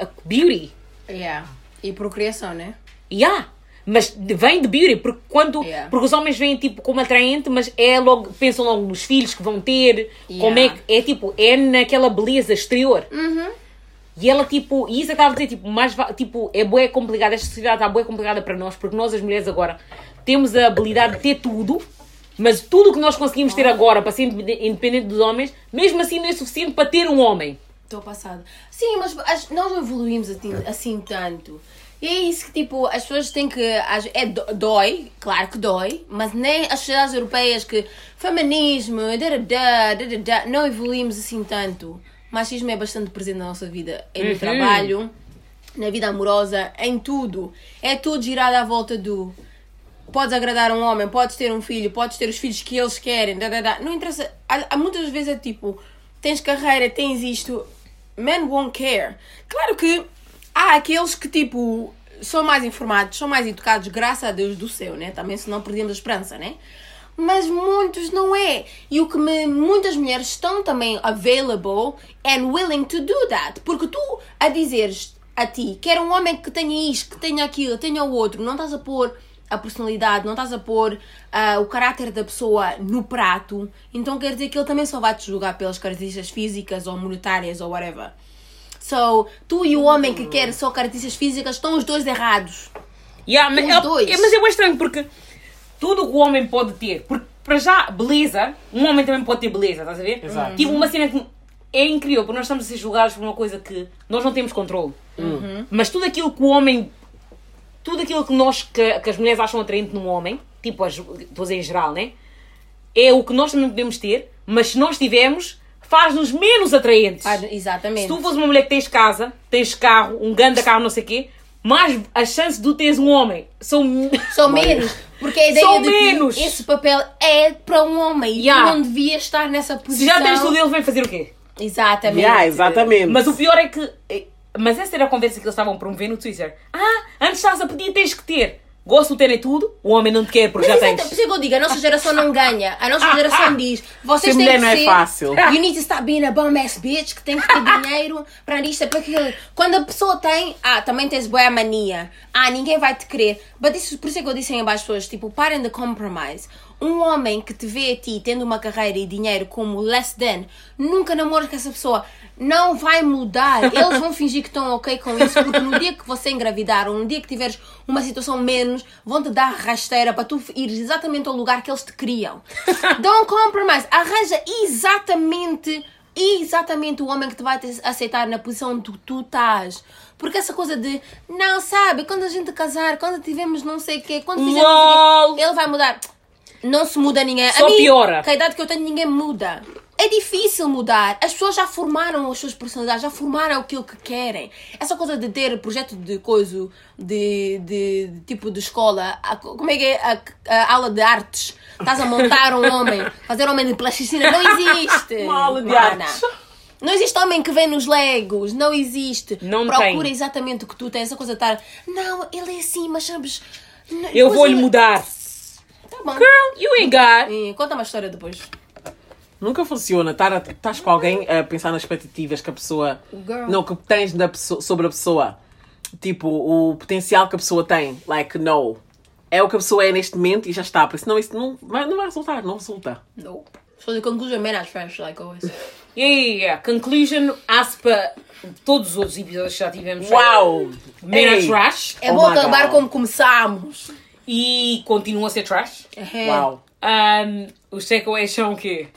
a beauty. Yeah. E procriação, né? Yeah. Mas de- vem de beauty, porque quando. Yeah. Porque os homens veem tipo como atraente, mas é logo. Pensam logo nos filhos que vão ter. Como é Yeah. que. É tipo, é naquela beleza exterior. Uhum. E ela, tipo, e isso é que estava a dizer, tipo, mais, tipo, é bué complicada, esta sociedade está bué complicada para nós, porque nós, as mulheres, agora, temos a habilidade de ter tudo, mas tudo que nós conseguimos ter agora para ser independe- independente dos homens, mesmo assim não é suficiente para ter um homem. Estou passada. Sim, mas as- nós não evoluímos assim, assim tanto. E é isso que, tipo, as pessoas têm que. É, dói, claro que dói, mas nem as sociedades europeias que. Feminismo, dadadá, dadadá, não evoluímos assim tanto. Machismo é bastante presente na nossa vida. É no Uhum. trabalho, na vida amorosa, em tudo. É tudo girado à volta do. Podes agradar um homem, podes ter um filho, podes ter os filhos que eles querem, dá, dá, dá. não interessa. Há, há muitas vezes é tipo, tens carreira, tens isto, men won't care. Claro que há aqueles que tipo são mais informados, são mais educados, graças a Deus do céu, né? Também se não perdemos a esperança, né? Mas muitos não é. E o que me, muitas mulheres estão também available and willing to do that. Porque tu a dizeres a ti, quer um homem que tenha isto, que tenha aquilo, tenha o outro, não estás a pôr a personalidade, não estás a pôr ah, o caráter da pessoa no prato, então quer dizer que ele também só vai te julgar pelas características físicas ou monetárias ou whatever. So, tu e o homem que quer só características físicas estão os dois errados. Yeah, mas, Os é- dois. é- mas é bem estranho porque tudo o que o homem pode ter, porque para já, beleza, um homem também pode ter beleza, estás a ver? Exato. Tipo, uma cena que é incrível, porque nós estamos a ser julgados por uma coisa que nós não temos controle. Mas tudo aquilo que o homem, tudo aquilo que nós, que, que as mulheres acham atraente num homem, tipo, as, dizer em geral, né? É o que nós também podemos ter, mas se nós tivermos, faz-nos menos atraentes. Ah, Exatamente. Se tu fores uma mulher que tens casa, tens carro, um grande carro, não sei o quê, mais as chances de tu teres um homem são. São menos. Porque a ideia São de menos. que esse papel é para um homem e Yeah. tu não devias estar nessa Se posição. já tens tudo, ele vem fazer o quê? Exatamente. Yeah, exatamente. Mas o pior é que. Mas essa era a conversa que eles estavam a promover no Twitter. Ah, antes estás a pedir, tens que ter. Gosto de terem tudo, o homem não te quer porque Mas já exato, tens. por isso é que eu digo, a nossa geração não ganha. A nossa (laughs) geração diz, vocês têm que não é ser... fácil. (laughs) You need to stop being a bum ass bitch, que tem que ter dinheiro para isto, para aquilo. Quando a pessoa tem, ah, também tens boa mania. Ah, ninguém vai te querer. But isso, por isso é que eu disse em as pessoas, tipo, parem de compromise. Um homem que te vê a ti tendo uma carreira e dinheiro como less than, nunca namoras com essa pessoa. Não vai mudar. (laughs) Eles vão fingir que estão ok com isso, porque no dia que você engravidar ou no dia que tiveres uma situação menos, vão te dar rasteira para tu ires exatamente ao lugar que eles te criam. (laughs) Don't compromise. Arranja exatamente, exatamente o homem que te vai aceitar na posição que tu estás. Porque essa coisa de, não, sabe, quando a gente casar, quando tivermos não sei o quê, quando o quê, ele vai mudar. Não se muda ninguém. Só a mim, piora. Com a idade que eu tenho, ninguém muda. É difícil mudar. As pessoas já formaram as suas personalidades, já formaram aquilo que querem. Essa coisa de ter projeto de coisa, de, de, de tipo de escola, a- como é que é a, a aula de artes? Estás a montar um homem, (laughs) fazer homem de plasticina, não existe. Uma aula de mana. artes. Não existe homem que vem nos legos, não existe. Não Procura tem. exatamente o que tu tens, essa coisa de estar, não, ele é assim, mas sabes. Eu vou-lhe mudar. Tá bom. Girl, you ain't got. Conta uma história depois. Nunca funciona. Estar a- Estás com alguém a pensar nas expectativas que a pessoa. Girl. Não, que tens da pessoa- sobre a pessoa. Tipo, o potencial que a pessoa tem. Like, no. É o que a pessoa é neste momento e já está. Porque senão isso não vai, não vai resultar. Não resulta. No. So the conclusion, men are trash, like always. Yeah, yeah, yeah. Conclusion, as para todos os outros episódios que já tivemos. Uau! Men are Ei. trash. É Oh bom my acabar God. como começámos. E continua a ser trash. É. Uau! Um, os takeaways são o quê?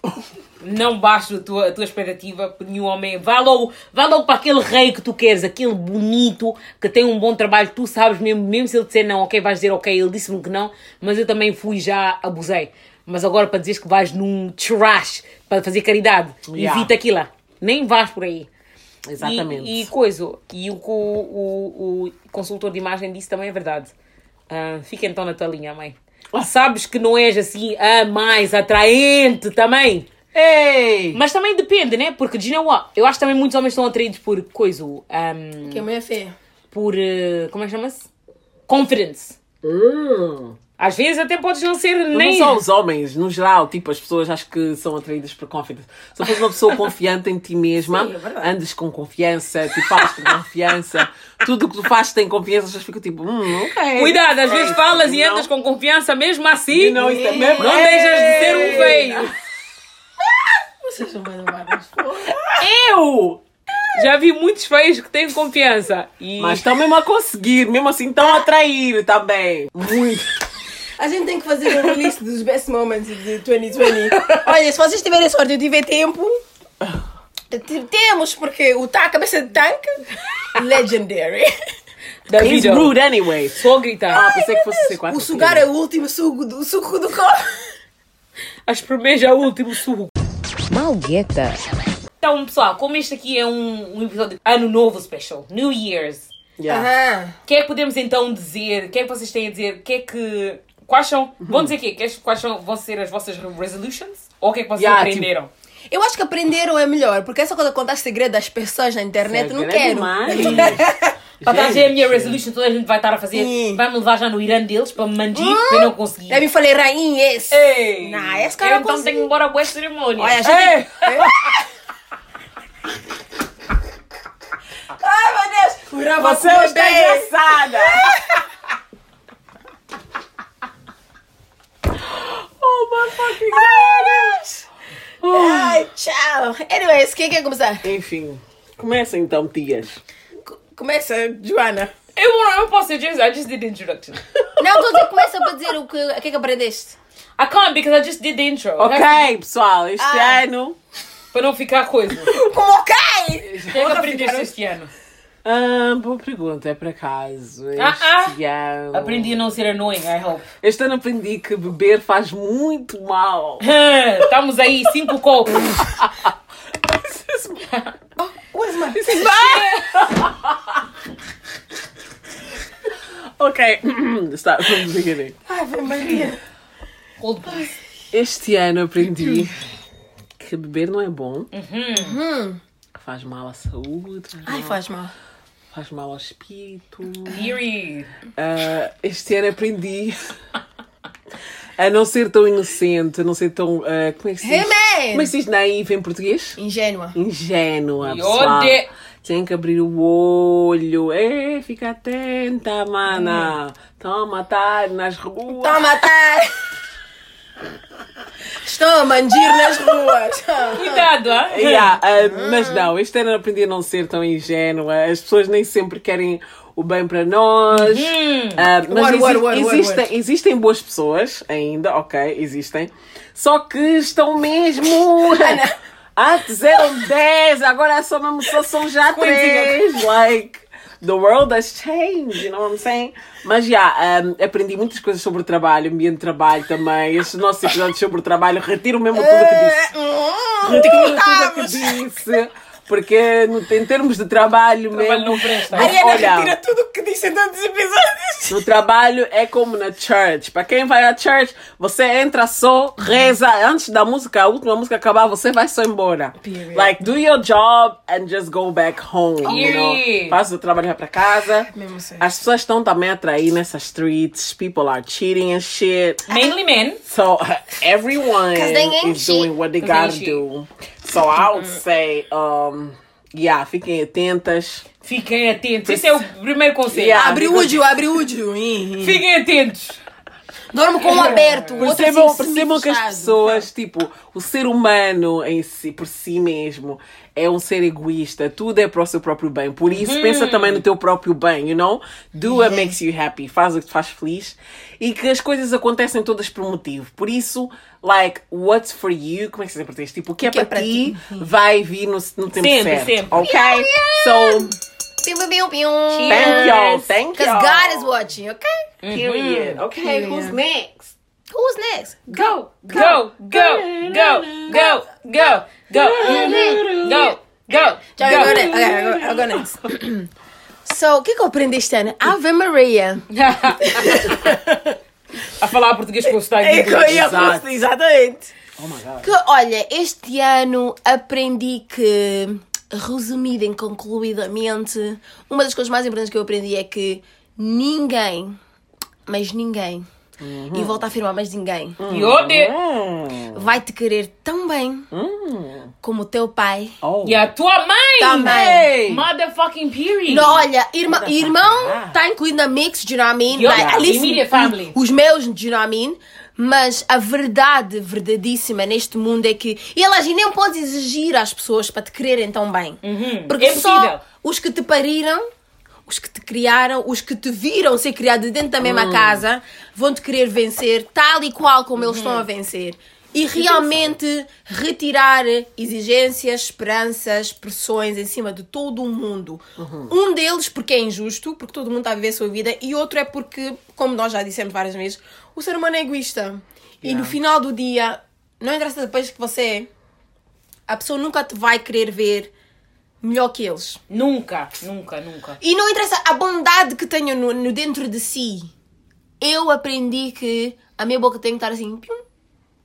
Não basta a tua, a tua expectativa por nenhum homem. Vá logo, vá logo para aquele rei que tu queres, aquele bonito, que tem um bom trabalho, tu sabes mesmo, mesmo se ele disser não, ok, vais dizer ok, ele disse-me que não, mas eu também fui já abusei. Mas agora para dizeres que vais num trash para fazer caridade, Yeah. evita aquilo. Nem vais por aí. Exatamente. E, e coisa, e o que o, o, o consultor de imagem disse também é verdade. Ah, fica então na tua linha, mãe. Sabes que não és assim a mais atraente também. Ei! Mas também depende, né? Porque, you know what? Eu acho que também muitos homens estão atraídos por coisa. ahm, Que a mulher é feia. por. eh, como é que chama-se? Confidence. Hum. Às vezes até podes não ser Mas nem. Não só os homens, no geral, tipo, as pessoas acho que são atraídas por confidence. Se fores uma pessoa confiante em ti mesma, Sim, é verdade. andes com confiança, tipo, falas com confiança, tudo o que tu fazes tem confiança, as pessoas ficam tipo, hum, ok. Cuidado, às vezes falas e não. andas com confiança mesmo assim. Isso é mesmo- Não deixas de ser um feio. Vocês amados. Eu já vi muitos feios que têm confiança. E Mas estão mesmo a conseguir, mesmo assim estão a atrair também. Muito. A gente tem que fazer um release dos best moments de 2020. Olha, se vocês tiverem sorte e eu tiver tempo, temos, porque o tá, cabeça de tanque, legendary. da He's rude anyway. Só gritar. Ah, pensei que fosse ser quatro. O sugar é o último suco do, suco do copo. A espremer já é o último suco. Malgueta. Então, pessoal, como este aqui é um, um episódio de Ano Novo Special, New Year's, Yeah. Aham. O que é que podemos então dizer? O que é que vocês têm a dizer? O que é que. Quais são. Vão dizer o quê? Quais- são, vão ser as vossas resolutions? Ou o que é que vocês Yeah, aprenderam? Eu acho que aprenderam é melhor, porque essa coisa de contar segredo das pessoas na internet, não Segredo quero. (laughs) Para trás é a minha resolution, toda a gente vai estar a fazer. Sim. Vai-me levar já no Irã deles para me mandir para eu não conseguir. Eu me falei, rainha, esse. Ei! Não, esse eu cara então tenho que ir embora a boa cerimônia. Olha, gente... Ei! (laughs) Ai, meu Deus! Vai Você comer está bem. engraçada! Oh my fucking god! Ai, tchau. Anyways, quem quer começar? Enfim, começa então, tias. C- Começa, Joana. Eu, eu posso dizer, I just did the introduction. (laughs) Não, dizer, começa para dizer o que, o que é que aprendeste. I can't because I just did the intro. Ok, pessoal, este Ah. ano. Para não ficar coisa. (laughs) O Como ok? que é que aprendeste este ano? Ah, boa pergunta, é por acaso. Este Ah, ano. Aprendi a não ser annoying, I hope. Este ano aprendi que beber faz muito mal. (laughs) Estamos aí, cinco copos. Where's (laughs) my... ok, (clears throat) está, vamos beginning. Ai, Ave Maria. Este ano aprendi que beber não é bom. Hum. Faz mal à saúde, faz, Ai, mal, faz mal. Faz mal ao espírito. Ah, este ano aprendi a não ser tão inocente, a não ser tão. ah, como é que se diz? Hey! Como é que se diz naive em português? Ingênua. Ingênua, E pessoal. Tem que abrir o olho. É, fica atenta, mana. Estão a matar nas ruas. Estão a matar. Estão a mangir nas ruas. (laughs) Cuidado, ah? Yeah, ah, mas não, este ano aprendi a não ser tão ingênua. As pessoas nem sempre querem o bem para nós. Ah, mas Word, exi- word, word, word, existem, existem boas pessoas ainda, ok, existem. Só que estão mesmo. Antes eram 10, agora só mesmo só são já 3. Like, the world has changed, you know what I'm saying? Mas já, um, aprendi muitas coisas sobre o trabalho, ambiente de trabalho também. Estes nossos episódios sobre o trabalho, retiro mesmo tudo o que disse. Hum, Retiro tudo o que disse. Porque no- em termos de trabalho, Trabalho mesmo. não presta. Ariana Olha, retira tudo o que disse em tantos episódios. no trabalho é como na church. Para quem vai à church, você entra só, reza. Antes da música, a última música acabar, você vai só embora. Period. Like, do your job and just go back home. You know? Faz o trabalho vai para casa. Mesmo assim. As pessoas estão também a atrair nessas streets. People are cheating and shit. Mainly men. So everyone is doing what they gotta do. So I would say, um, yeah, fiquem atentas. Fiquem atentos. Esse é o primeiro conselho. Yeah. Abre o údio, abre o údio. Fiquem atentos. Dorme com um aberto. o outro Percebam, assim, percebam que as pessoas, tipo, o ser humano em si, por si mesmo, é um ser egoísta. Tudo é para o seu próprio bem. Por isso, Uhum. pensa também no teu próprio bem, you know? Do what makes you happy. Faz o que te faz feliz. E que as coisas acontecem todas por motivo. Por isso, like, what's for you? Como é que se diz em português? Tipo, o que é, que é para para ti, ti? vai vir no, no tempo Sempre, certo. sempre. Ok? So, Piu, piu, piu, piu. thank y'all. Thank Because y'all. God is watching, okay? Period. Okay, Period. who's next? Who's next? Go, go, go, go, go, go, go, go, go, Já eu go. go next. Okay, eu go, go next. (clears throat) So, o que que eu aprendi este ano? Ave Maria. (laughs) A falar português com o sotaque É exatamente. Oh my God. Que, olha, este ano aprendi que, resumido e concluidamente, uma das coisas mais importantes que eu aprendi é que ninguém, mas ninguém, e volto a afirmar, mas ninguém, E onde? Hum. vai te querer tão bem como o teu pai. Oh. E a tua mãe? Também. Motherfucking period. Não, olha, irmã, irmão está incluído na mix, do you know what I mean? Like, at least immediate family. Os meus, do you know what I mean? Mas a verdade verdadíssima neste mundo é que. Elas nem podes exigir às pessoas para te quererem tão bem. Porque É só os que te pariram, os que te criaram, os que te viram ser criado dentro da mesma casa, vão te querer vencer tal e qual como eles estão a vencer. E realmente retirar exigências, esperanças, pressões em cima de todo o mundo. Um deles porque é injusto, porque todo mundo está a viver a sua vida, e outro é porque, como nós já dissemos várias vezes, o ser humano é egoísta. E no final do dia, não interessa depois que você é, a pessoa nunca te vai querer ver melhor que eles. Nunca, nunca, nunca. E não interessa a bondade que tenham no, no dentro de si. Eu aprendi que a minha boca tem que estar assim. pium,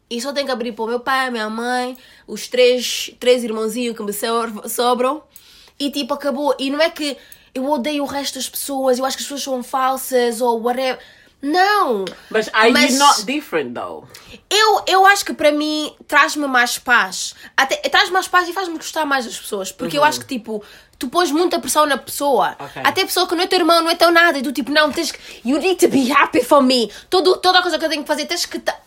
e só tenho que abrir para o meu pai, a minha mãe, os três, três irmãozinhos que me sobram. E tipo, acabou. E não é que eu odeio o resto das pessoas, eu acho que as pessoas são falsas ou whatever. Não! Mas are Mas- you not different though? Eu, eu acho que para mim traz-me mais paz. Até traz mais paz e faz-me gostar mais das pessoas. Porque eu acho que tipo, tu pões muita pressão na pessoa. Ok. Até a pessoa que não é teu irmão, não é teu nada. E tu tipo, não, tens que. You need to be happy for me. Todo, toda a coisa que eu tenho que fazer, tens que. ta-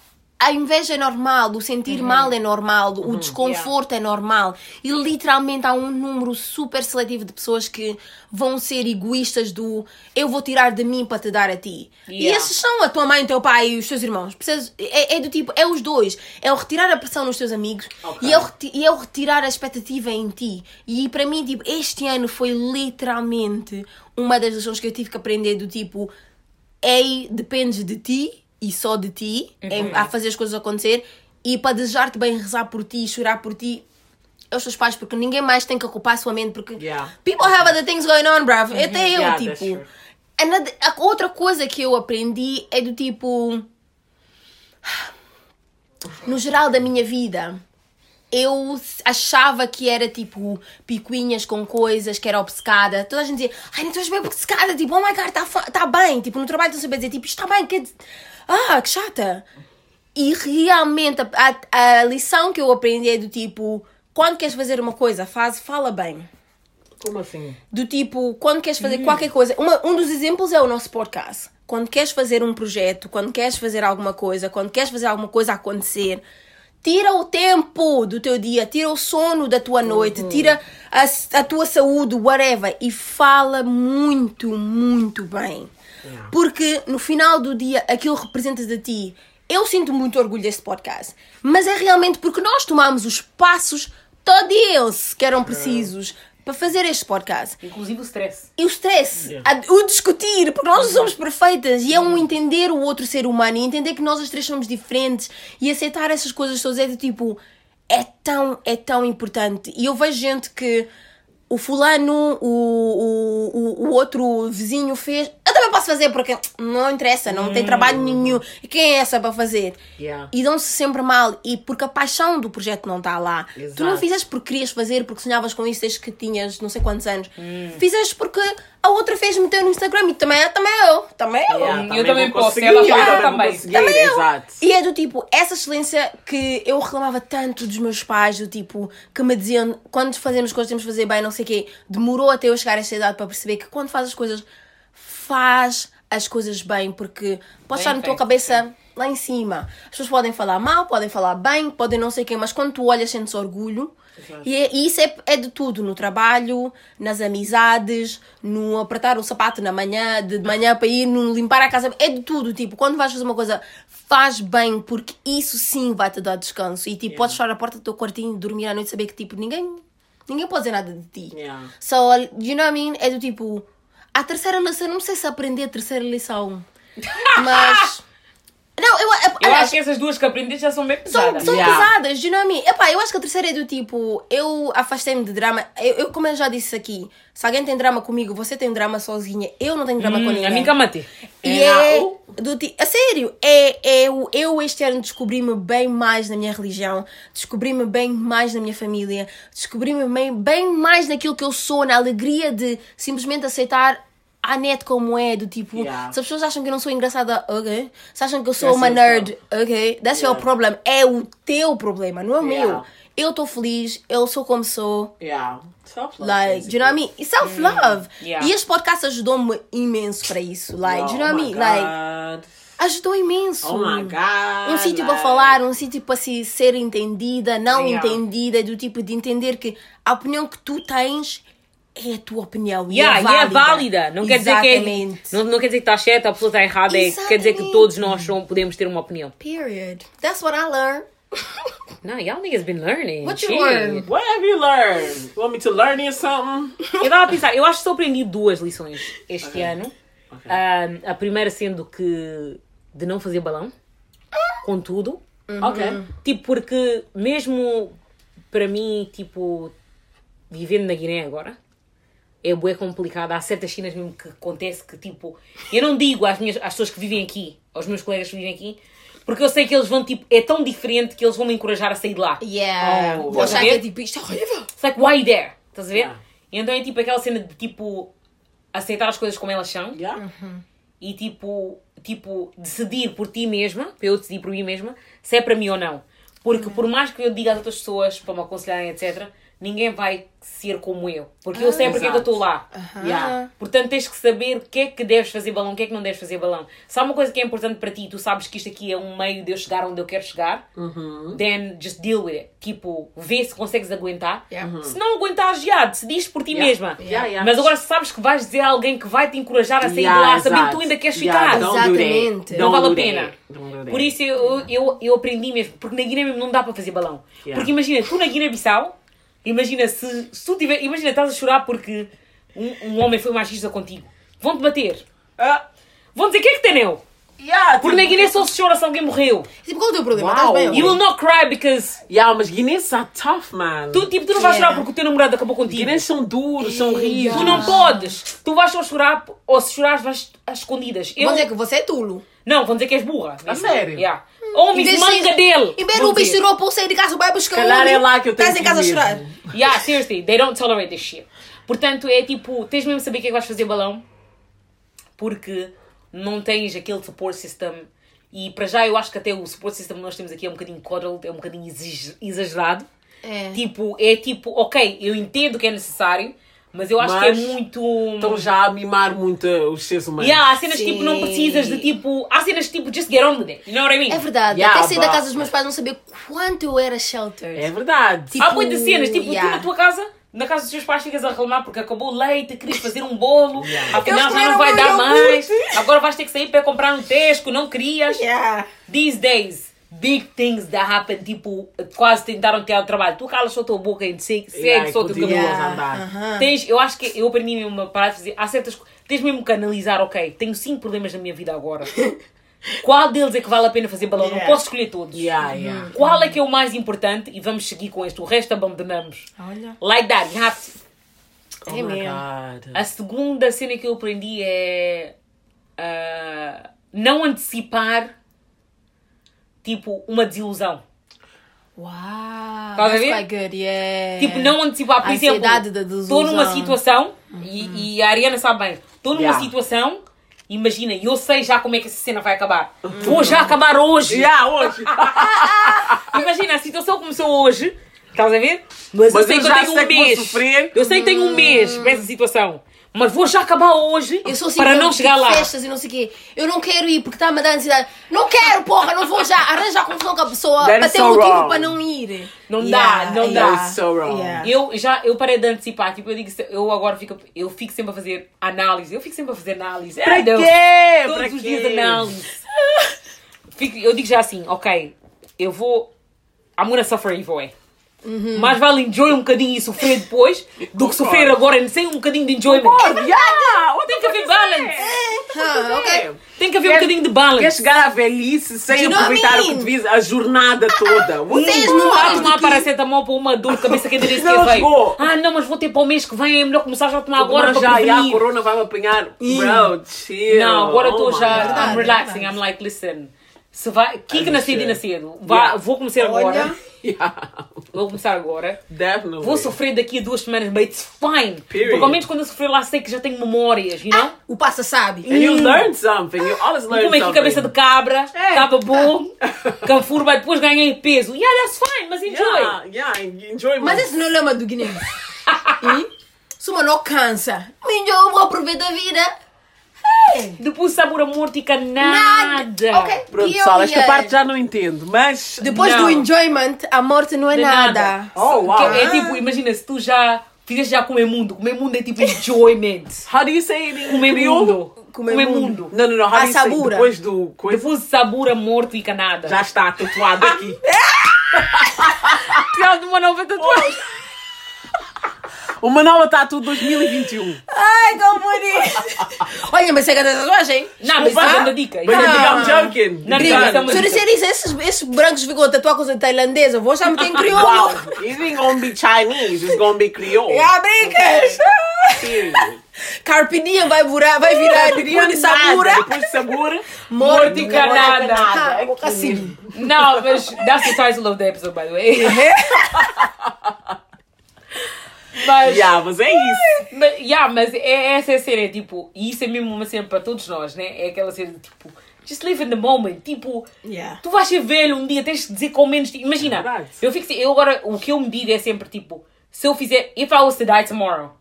A inveja é normal, o sentir mal é normal, o desconforto é normal. E literalmente há um número super seletivo de pessoas que vão ser egoístas do eu vou tirar de mim para te dar a ti. E Yeah. esses são a tua mãe, o teu pai e os teus irmãos. Percebes? É, é do tipo, é os dois. É o retirar a pressão nos teus amigos Ok. e, é o e é o retirar a expectativa em ti. E para mim, tipo, este ano foi literalmente uma das lições que eu tive que aprender do tipo, ei, depende de ti e só de ti em- a fazer as coisas acontecer e para desejar-te bem, rezar por ti, chorar por ti. É os teus pais, porque ninguém mais tem que ocupar a sua mente, porque Yeah. people have other things going on, bruv. Até eu, Yeah, tipo. Another- a outra coisa que eu aprendi é do tipo. No geral da minha vida, eu achava que era tipo picuinhas com coisas, que era obcecada. Toda a gente dizia, ai, não estás bem obcecada, tipo, oh my god, está tá bem. Tipo, no trabalho estão sempre a dizer, tipo, isto está bem, que... ah, que chata. E realmente a, a, a lição que eu aprendi é do tipo, quando queres fazer uma coisa, faz, fala bem. Como assim? Do tipo, quando queres fazer qualquer coisa. Uma, um dos exemplos é o nosso podcast. Quando queres fazer um projeto, quando queres fazer alguma coisa, quando queres fazer alguma coisa acontecer, tira o tempo do teu dia, tira o sono da tua noite, tira a, a tua saúde, whatever, e fala muito, muito bem. Porque no final do dia aquilo representa de ti. Eu sinto muito orgulho deste podcast, mas é realmente porque nós tomamos os passos todos eles que eram precisos para fazer este podcast. Inclusive o stress. E o stress, a- o discutir, porque nós não somos perfeitas e é um entender o outro ser humano e entender que nós as três somos diferentes e aceitar essas coisas todas é do tipo, é tão, é tão importante. E eu vejo gente que o fulano, o, o, o, outro vizinho fez, eu também posso fazer porque não interessa, não tem trabalho nenhum. E quem é essa para fazer? Yeah. E dão-se sempre mal. E porque a paixão do projeto não está lá. Tu não Exato. fizeste porque querias fazer, porque sonhavas com isso desde que tinhas não sei quantos anos. Fizeste porque a outra fez meteu no Instagram e também, também eu. Também eu. Yeah, eu também posso, ela faz também vou também. Também eu. Exato. E é do tipo, essa excelência que eu reclamava tanto dos meus pais, do tipo, que me diziam quando fazemos coisas temos de fazer bem, não sei o quê. Demorou até eu chegar a esta idade para perceber que quando faz as coisas, faz as coisas bem, porque pode estar na tua cabeça lá em cima. As pessoas podem falar mal, podem falar bem, podem não sei quê, mas quando tu olhas, sentes orgulho. E, é- e isso é, é de tudo, no trabalho, nas amizades, no apertar o sapato na manhã, de manhã para ir, no limpar a casa, é de tudo, tipo, quando vais fazer uma coisa, faz bem, porque isso sim vai te dar descanso. E tipo, podes fechar a porta do teu quartinho, dormir à noite e saber que tipo, ninguém, ninguém pode dizer nada de ti. Yeah. So, you know what I mean? É do tipo, a terceira lição, não sei se aprendi a terceira lição, (laughs) mas. Não, eu, Eu aliás, acho que essas duas que aprendeste já são bem são, pesadas. são Yeah. pesadas, you know what I mean? Epá, eu acho que a terceira é do tipo, eu afastei-me de drama. Eu, eu, como eu já disse aqui, se alguém tem drama comigo, você tem drama sozinha, eu não tenho drama com Hum, ninguém. a mim camate. E É, é do tipo, a sério, é, é eu, eu este ano descobri-me bem mais na minha religião, descobri-me bem mais na minha família, descobri-me bem, bem mais naquilo que eu sou, na alegria de simplesmente aceitar a net como é, do tipo, Yeah. se as pessoas acham que eu não sou engraçada, ok. Se acham que eu sou That's uma your nerd, ok. That's your Yeah. problem. É o teu problema, não é o meu. Yeah. Eu estou feliz, eu sou como sou. Yeah. Self-love. Like, do you know what I mean? Self-love. Yeah. E este podcast ajudou-me imenso para isso. Like, do you know what I mean? Oh Like, ajudou imenso. Oh my God. Um sítio para like- falar, um sítio para se ser entendida, não Yeah. entendida, do tipo de entender que a opinião que tu tens é a tua opinião. Yeah, e e é é válida. válida. Não quer dizer que é, Exatamente. não, não quer dizer que está certa, a pessoa está errada. É, quer dizer que Exatamente. todos nós somos- podemos ter uma opinião. Period. That's what I learned. (laughs) Não, y'all niggas been learning. What you Shit. learn? What have you learned? You want me to learn you something? Eu estava a pensar, eu acho que só aprendi duas lições este ano. Ok. Ah, a primeira sendo que de não fazer balão com tudo. Uhum. Ok. Tipo, porque mesmo para mim, tipo, vivendo na Guiné agora, é bué complicado. Há certas cenas mesmo que acontece que, tipo, eu não digo às, minhas, às pessoas que vivem aqui, aos meus colegas que vivem aqui, porque eu sei que eles vão, tipo, é tão diferente que eles vão me encorajar a sair de lá. Yeah. Oh, Vou achar que é tipo isto é horrível. It's like, why there? Estás a ver? Yeah. Então é tipo aquela cena de, tipo, aceitar as coisas como elas são Yeah. e, tipo, tipo, decidir por ti mesma, para eu decidir por mim mesma, se é para mim ou não. Porque por mais que eu diga às outras pessoas para me aconselharem, etc., ninguém vai ser como eu. Porque eu sei porque é que eu estou lá. Yeah. Portanto, tens que saber o que é que deves fazer balão, o que é que não deves fazer balão. Se há uma coisa que é importante para ti, tu sabes que isto aqui é um meio de eu chegar onde eu quero chegar, then just deal with it. Tipo, vê se consegues aguentar. Yeah. Se não aguentares, já, decidiste por ti Yeah. mesma. Yeah, yeah. Mas agora se sabes que vais dizer a alguém que vai te encorajar a sair Yeah, de lá, sabendo que tu ainda queres ficar. Exatamente. Não vale a pena. Por isso eu, eu, eu aprendi mesmo, porque na Guiné mesmo não dá para fazer balão. Yeah. Porque imagina, tu na Guiné-Bissau, imagina se, se tu tiver, imagina, estás a chorar porque um, um homem foi machista contigo. Vão-te bater. Ah, Vão dizer, que é que tem nele? yeah, Porque na tipo- Guiné só se chora se alguém morreu. Tipo, qual é o teu problema? Uau. Estás bem? You will not cry because... Yeah, mas guineenses are tough, man. Tu, tipo, tu não vais Yeah. chorar porque o teu namorado acabou contigo. Guineenses são duros, são rígidos. Tu não podes. Tu vais só chorar, ou se chorares vais às escondidas. Eu... Vão dizer que você é tulo. Não, vão dizer que és burra. A sério? Yeah. Vez de manga dele. Em vez do bicho tirou sair de casa, vai buscar Calhar é lá que eu tenho Estás em casa a chorar. (laughs) Yeah, seriously, they don't tolerate this shit. Portanto, é tipo, tens mesmo de saber o que é que vais fazer balão, porque não tens aquele support system. E para já eu acho que até o support system que nós temos aqui é um bocadinho coddled, é um bocadinho exagerado. É. Tipo, é tipo, ok, eu entendo que é necessário, mas eu acho Mas que é muito. Estão já a mimar muito os seres humanos. Yeah, há cenas Sim. tipo, não precisas de tipo. Há cenas que tipo, just get on with it. You know what I mean? É verdade. Yeah, Até sair da casa dos meus pais não saber quanto eu era sheltered. É verdade. Tipo, Há muitas cenas, tipo, yeah. tu na tua casa, na casa dos teus pais ficas a reclamar porque acabou o leite, querias fazer um bolo, afinal Eles já não vai dar mais, agora vais ter que sair para comprar um Tesco, não querias. Yeah. These days, big things that happen, tipo, quase tentaram ter trabalho. Tu calas só a tua boca e segue, segue Yeah, só o teu caminho. a andar. aham. Tens, eu acho que eu aprendi mesmo uma parada de fazer. Há certas coisas. Tens mesmo que analisar, ok, tenho cinco problemas na minha vida agora. (laughs) Qual deles é que vale a pena fazer balão? Não Yeah. posso escolher todos. Yeah, yeah. Qual é que é o mais importante? E vamos seguir com este. O resto abandonamos. Olha. Like that. You have to. Oh É mesmo. God. A segunda cena que eu aprendi é. ah, não antecipar. Tipo, uma desilusão. Wow. Estás a That's ver? quite good, yeah. Tipo, não antecipar, por A exemplo, estou numa situação, e, e a Ariana sabe bem, estou numa Yeah. situação, imagina, e eu sei já como é que essa cena vai acabar. Vou já acabar hoje. (laughs) Yeah, hoje. (laughs) Imagina, a situação começou hoje, estás a ver? Mas, Mas eu sei eu que eu já tenho um mês. Eu sei que tenho um mês para essa situação. Mas vou já acabar hoje Eu sou assim, para não tipo, chegar lá. festas e não sei o quê. Eu não quero ir porque está-me a dar ansiedade. Não quero, porra, não vou já. Arranja a confusão com a pessoa That para ter so um motivo wrong. para não ir. Não dá, não dá. That is so wrong. Yeah. Eu já eu parei de antecipar, tipo, eu digo, eu agora fico, eu fico sempre a fazer análise, eu fico sempre a fazer análise. Ai, Deus, quê? Todos Pra os quê? dias análise. Fico- eu digo já assim, ok, eu vou. I'm gonna suffer either way. Mais vale enjoy um bocadinho e sofrer depois do que sofrer agora sem um bocadinho de enjoyment. Yeah, what Tem que haver balance. Ah, ok. Tem que haver um Quer- bocadinho de Quer balance. chegar à velhice sem You aproveitar o que devias a jornada toda. Vocês não Não vai tomar paracetamol para uma dor de cabeça que ainda nem sequer Não veio. chegou. Ah, não, mas vou ter para o mês que vem, é melhor começar já a tomar agora para já, já a prevenir. corona vai me apanhar. Bro, chill. Não, agora estou Oh já. I'm relaxing. I'm like, listen. Se vai. Kika na cedo e na cedo. Vá- Yeah. Vou começar agora. Yeah, (laughs) Vou começar agora. definitely. Vou sofrer daqui a duas semanas, but it's fine. Period. Porque ao menos quando eu sofrer lá sei que já tenho memórias, you know? O passa sabe. And you learn something. You always learn aqui something. cabeça de cabra, É. estava bom, (laughs) canfurba, e depois ganhei peso. Yeah, that's fine, mas enjoy. Yeah, yeah, enjoy Mas esse não é o lema do Guiné. (laughs) E? Se uma não cansa, eu vou aproveitar a vida. Depois sabor a morto e nada. Nada. Ok. Pronto, pessoal, esta parte já não entendo, mas... Depois Não. do enjoyment, a morte não é De nada. Oh, wow. Que é tipo, imagina, se tu já fizeste já comer mundo. Comer mundo é tipo enjoyment. How do you say it Comer mundo. Comer Comer mundo. mundo. Não, não, não. How A say sabura. depois do... Coisa, Depois sabor a morto e canada. já está tatuado aqui. (laughs) Tiago de uma nova tatuagem. Uma nova tatu 2021. Ai, como bonito. (laughs) Olha, mas você quer tatuagem? Não, mas isso é uma dica. É joking? Não, Gringa, não, é uma se eu dica. disser isso, esses, esses brancos ficam a tatuar coisa tailandesa, vou já meter em (laughs) crioulo. Wow. It ain't gonna be Chinese, it's gonna be Creole. Ah, brincas! Period. Carpe diem vai virar, vai virar depois de sabura. Depois de sabura, Morto e canada. Ah, assim. Não, mas that's the title of the episode, by the way. (laughs) mas, Yeah, mas é isso. mas, yeah, mas é essa é a cena, é tipo, e isso é mesmo uma cena para todos nós, né? É aquela cena de tipo, just live in the moment. Tipo, Yeah. tu vais ser velho um dia, tens de dizer com menos. Imagina, É eu fico assim, eu agora, o que eu me digo é sempre tipo, se eu fizer, if I was to die tomorrow,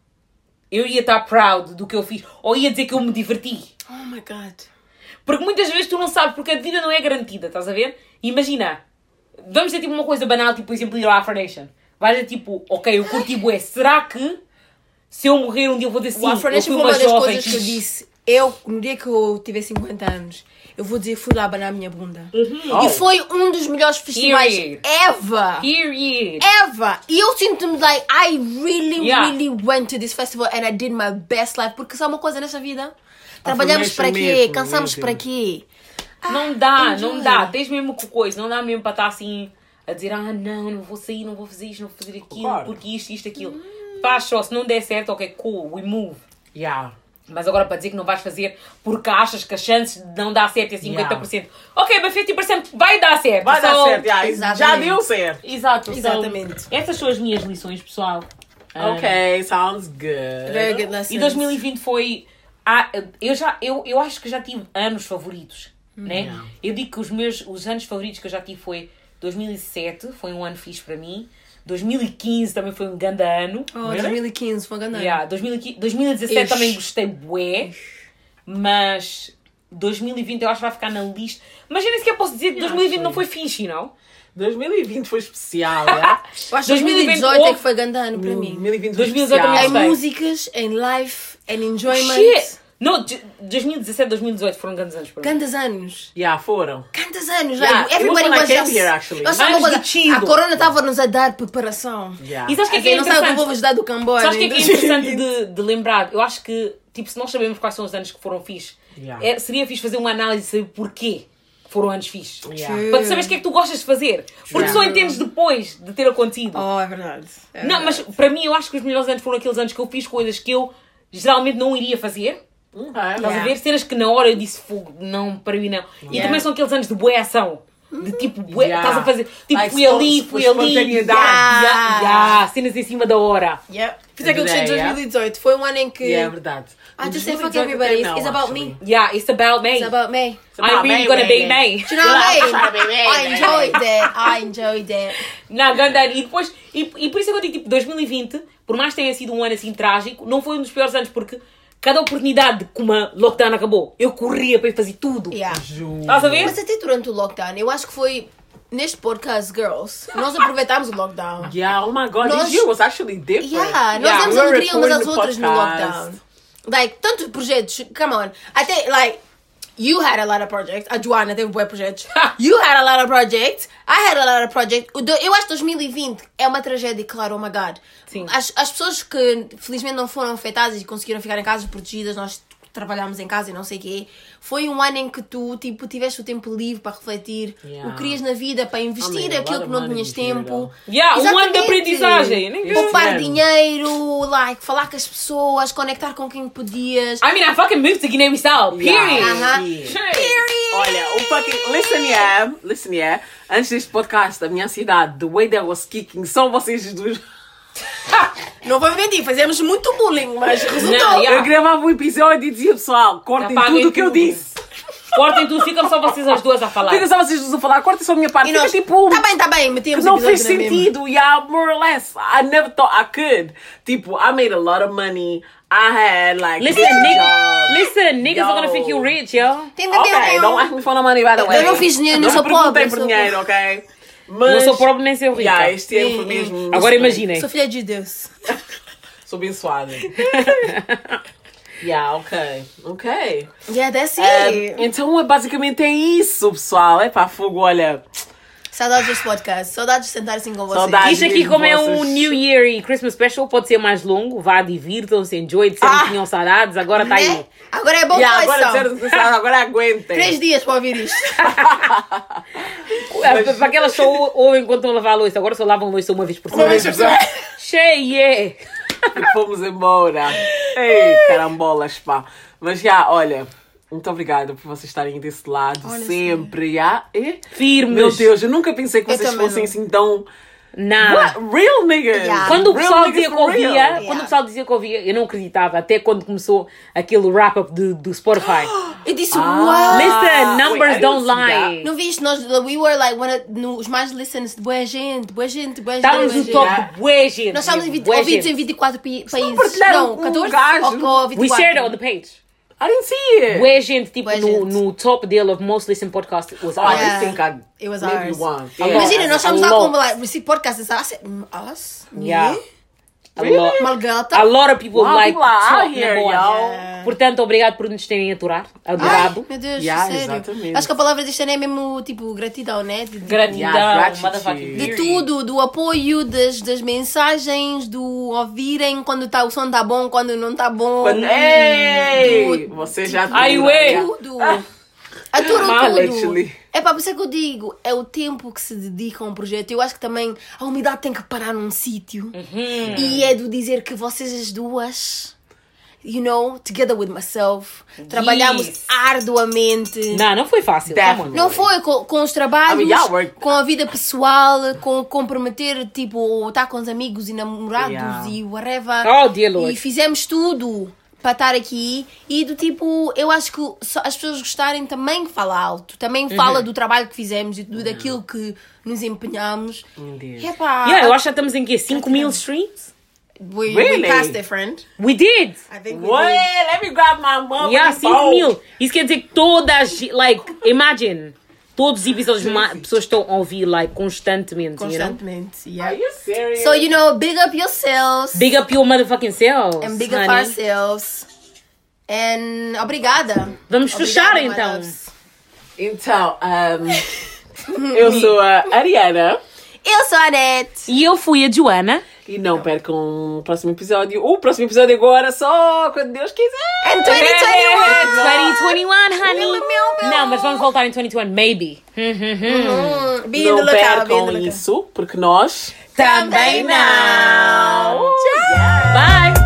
eu ia estar proud do que eu fiz, ou ia dizer que eu me diverti. Oh my god. Porque muitas vezes tu não sabes, porque a vida não é garantida, estás a ver? Imagina, vamos dizer tipo uma coisa banal, tipo, por exemplo, ir ao Afro Nation. Vais tipo, ok, eu curti bué, será que se eu morrer um dia eu vou dizer sim, Afro eu fui uma uma das jovem coisas que eu disse. Eu, no dia que eu tiver 50 anos, eu vou dizer fui lá abanar a minha bunda. Oh. E foi um dos melhores festivais Period. ever. Period. Ever! E eu sinto-me like, I really, Yeah. really went to this festival and I did my best life. Porque sabe uma coisa nessa vida? Trabalhamos Affirmation para quê? Cansamos para quê? Não dá, não enjoy. dá. Tens mesmo que coisa, não dá mesmo para estar assim a dizer, ah não, não vou sair, não vou fazer isto, não vou fazer aquilo, Claro. porque isto, isto, aquilo. Faz só, se não der certo, ok, cool, we move. Yeah. Mas agora para dizer que não vais fazer porque achas que as chances de não dar certo é 50%. Ok, mas 50% vai dar certo. Vai dar certo, yeah, já deu certo. Exato. Exatamente. essas são as minhas lições, pessoal. Ah, Ok, sounds good. Very good lessons. E 2020 foi. ah, eu, já, eu, eu acho que já tive anos favoritos. Né? Yeah. Eu digo que os meus os anos favoritos que eu já tive foi 2007, foi um ano fixe para mim. 2015 também foi um grande ano. Oh, 2015, foi grande ano. Yeah, 2015 2017 Ixi. também gostei bué, mas 2020 eu acho que vai ficar na lista. Mas eu nem sequer posso dizer que 2020 não foi fixe, não? 2020 foi especial, yeah? Eu acho que 2020 2018 é que foi grande ano para mim. 2020 foi 2018 especial. Em músicas, em life, em enjoyment. Shit! Não, de- 2017, 2018 foram grandes anos para mim. Grandes anos. Yeah, foram. Quantos anos? Yeah, like, everybody was just... here, actually. Eu uma coisa, a corona estava-nos a dar preparação. Yeah. E sabes o que é que é não sabe o que o povo interessante? ajudar do Camboja. Sabes o que é que é interessante 2020? de, (laughs) de lembrar? Eu acho que, tipo, se nós sabemos quais são os anos que foram fixe, Yeah. é- seria fixe fazer uma análise de saber porquê foram anos fixe. Yeah. Para tu saberes o que é que tu gostas de fazer. Porque só entendes depois de ter acontecido. Oh, é verdade. É Não, mas para mim eu acho que os melhores anos foram aqueles anos que eu fiz coisas que eu geralmente não iria fazer. Estás Yeah. a ver? Cenas que na hora eu disse fogo, não, para mim não. E Yeah. também são aqueles anos de boa ação. De tipo, bué, Yeah. estás a fazer. Tipo, Like fui ali, fui ali. Yeah, yeah, cenas em cima da hora. Yep. Por isso é que de Yeah. 2018. Foi um ano em que... Yeah, é verdade. I just say fuck 2018 everybody. It's about me. Yeah, it's about me. It's about me. It's about I'm really gonna be me. Do you know what I mean? (laughs) I enjoyed that. I enjoyed that. Não, ganda ano. E depois, e, e por isso é que eu digo, tipo, 2020, por mais que tenha sido um ano assim trágico, não foi um dos piores anos, porque cada oportunidade que uma lockdown acabou, eu corria para ir fazer tudo. Yeah. Estás a ver? Mas até durante o lockdown, eu acho que foi neste podcast, Girls, nós aproveitámos o lockdown. Yeah, oh my god, Nós- this year was actually different. Yeah, nós Yeah, demos we alegria umas às outras no lockdown. Like, tantos projetos, come on. Até, like, you had a lot of projects. A Joana teve bué projetos. (laughs) you had a lot of projects. I had a lot of projects. Eu acho que 2020 é uma tragédia, claro, oh my God. Sim. As, as pessoas que felizmente não foram afetadas e conseguiram ficar em casas protegidas, nós trabalhámos em casa e não sei o quê. Foi um ano em que tu, tipo, tiveste o tempo livre para refletir Yeah. o que querias na vida, para investir a aquilo que não tinhas year, tempo. Yeah, um ano de aprendizagem. Poupar Yeah. dinheiro, like, falar com as pessoas, conectar com quem podias. I mean, I fucking moved to Guiné-Bissau. Period. Yeah. Aham. Yeah. Period. Olha, o fucking. Listen, yeah. Listen, yeah. Antes deste podcast, da minha cidade, the way that was kicking, só vocês dois. (laughs) Não vou mentir, fazemos muito bullying, mas resultou. Não, yeah. Eu gravava um episódio e dizia, pessoal, cortem Apaguem tudo o que eu disse. Cortem tudo, ficam só vocês as duas a falar. Fica só vocês dois a falar, cortem só a minha parte. E Fica nós, tipo. tá bem, tá bem, metíamos não fez sentido, yeah, more or less. I never thought I could. Tipo, I made a lot of money. I had like. Listen, niggas, listen, niggas are gonna Yo. think you rich, yo. Tem de Ok, ter- don't ask me for no money, by the way. não fiz dinheiro, não sou perguntei pobre, por sou dinheiro, ok? Não Mas, sou pobre nem sou rica. yeah, este mesmo. Agora imaginem. Sou filha de Deus. (laughs) Sou abençoada. (laughs) yeah, ok. Ok. Yeah, that's Um, it. então, basicamente é isso, pessoal. É pá, fogo, olha. Saudades deste podcast. Saudades de sentar assim com vocês. Saudades. Isto aqui, como é um New Year e Christmas Special, pode ser mais longo. Vá, divirtam-se, enjoy, disseram Ah! que tinham saudades, agora está Né? aí. Agora é bom Yeah, agora, disseram- agora aguentem. Três dias para ouvir isto. Ah, Para aquelas só ouvem enquanto estão a lavar a louça, agora só lavam louça uma vez por semana. vez por semana. Cheia! E fomos embora. Ei, carambolas, pá. Mas já, olha, muito obrigada por vocês estarem desse lado Olha, sempre. Já. E, Firmes. meu Deus, eu nunca pensei que Eu vocês fossem não. assim tão. Não. What? Real niggas! Yeah. Quando o Real pessoal dizia que ouvia, real. quando Yeah. o pessoal dizia que ouvia, eu não acreditava, até quando começou aquele wrap-up do, do Spotify. (gasps) Eu disse, Ah. Listen, numbers Wait, don't lie. Não viste? Nós, we were like, one of, nos mais listens de boa gente, boa gente, boa gente. Estávamos boa no top Yeah. de bué gente. Nós estávamos em mesmo, 20, bué ouvidos em 24 pi- países. Não, com um 14 gajo. ou com 24. We shared it on the page. I didn't see it. Bué gente, tipo, Bué no, no top dele of most listened podcast was Oh, ours. I Yeah. think I It was maybe ours. one. Yeah. Imagina, nós estávamos lá A como, lot. like, receive podcast. I said, mm, us? Yeah. Me? A Malgata? a lot of people Wow, like people out here, y'all. Yeah. Portanto, obrigado por nos terem aturado. Adorado. Ai, meu Deus, Yeah, sério. exatamente. Acho que a palavra deste ano é mesmo, tipo, gratidão, né? De, de- Gratidão, Yeah, de tudo, do apoio, das, das mensagens, do ouvirem quando tá, o som tá bom, quando não tá bom. Quando- Ei! Do- Você já Ai, ué. né? tudo. Aturo Mal, tudo. É para por isso é que eu digo, é o tempo que se dedica a um projeto. Eu acho que também a umidade tem que parar num sítio. Uhum. E é do dizer que vocês as duas, you know, together with myself, trabalhamos Yes. arduamente. Não, não foi fácil. Definitely. on. Não foi com, com os trabalhos, I mean, com a vida pessoal, com comprometer, tipo, estar com os amigos e namorados Yeah. e whatever. Oh, dear Lord. E fizemos tudo para estar aqui e do tipo, eu acho que só as pessoas gostarem também que fala alto, também Uhum. fala do trabalho que fizemos e do, daquilo que nos empenhamos. Indeed. Epá, Yeah, eu acho que estamos em quê? 5 mil streams? we, Really? we passed it, friend. We did! I think we Wait, did. let me grab my mom. Yeah, 5 mil. Isso quer dizer que todas, like, imagine, todos os episódios, ma- pessoas estão a ouvir, like, constantemente, you know? Constantemente, Are yeah. you serious? So, you know, big up yourselves. Big up your motherfucking selves, and big up honey. ourselves. And obrigada. Vamos Obrigada, fechar, então. loves. Então, um, (laughs) eu sou a Ariana. Eu sou a Anete. E eu fui a Joana. E não percam o próximo episódio. O próximo episódio agora só quando Deus quiser. And 2021. 2021, honey. Meu, meu, meu. Não, mas vamos voltar em 2021, maybe. Be in the não percam isso, porque nós Também não. Bye!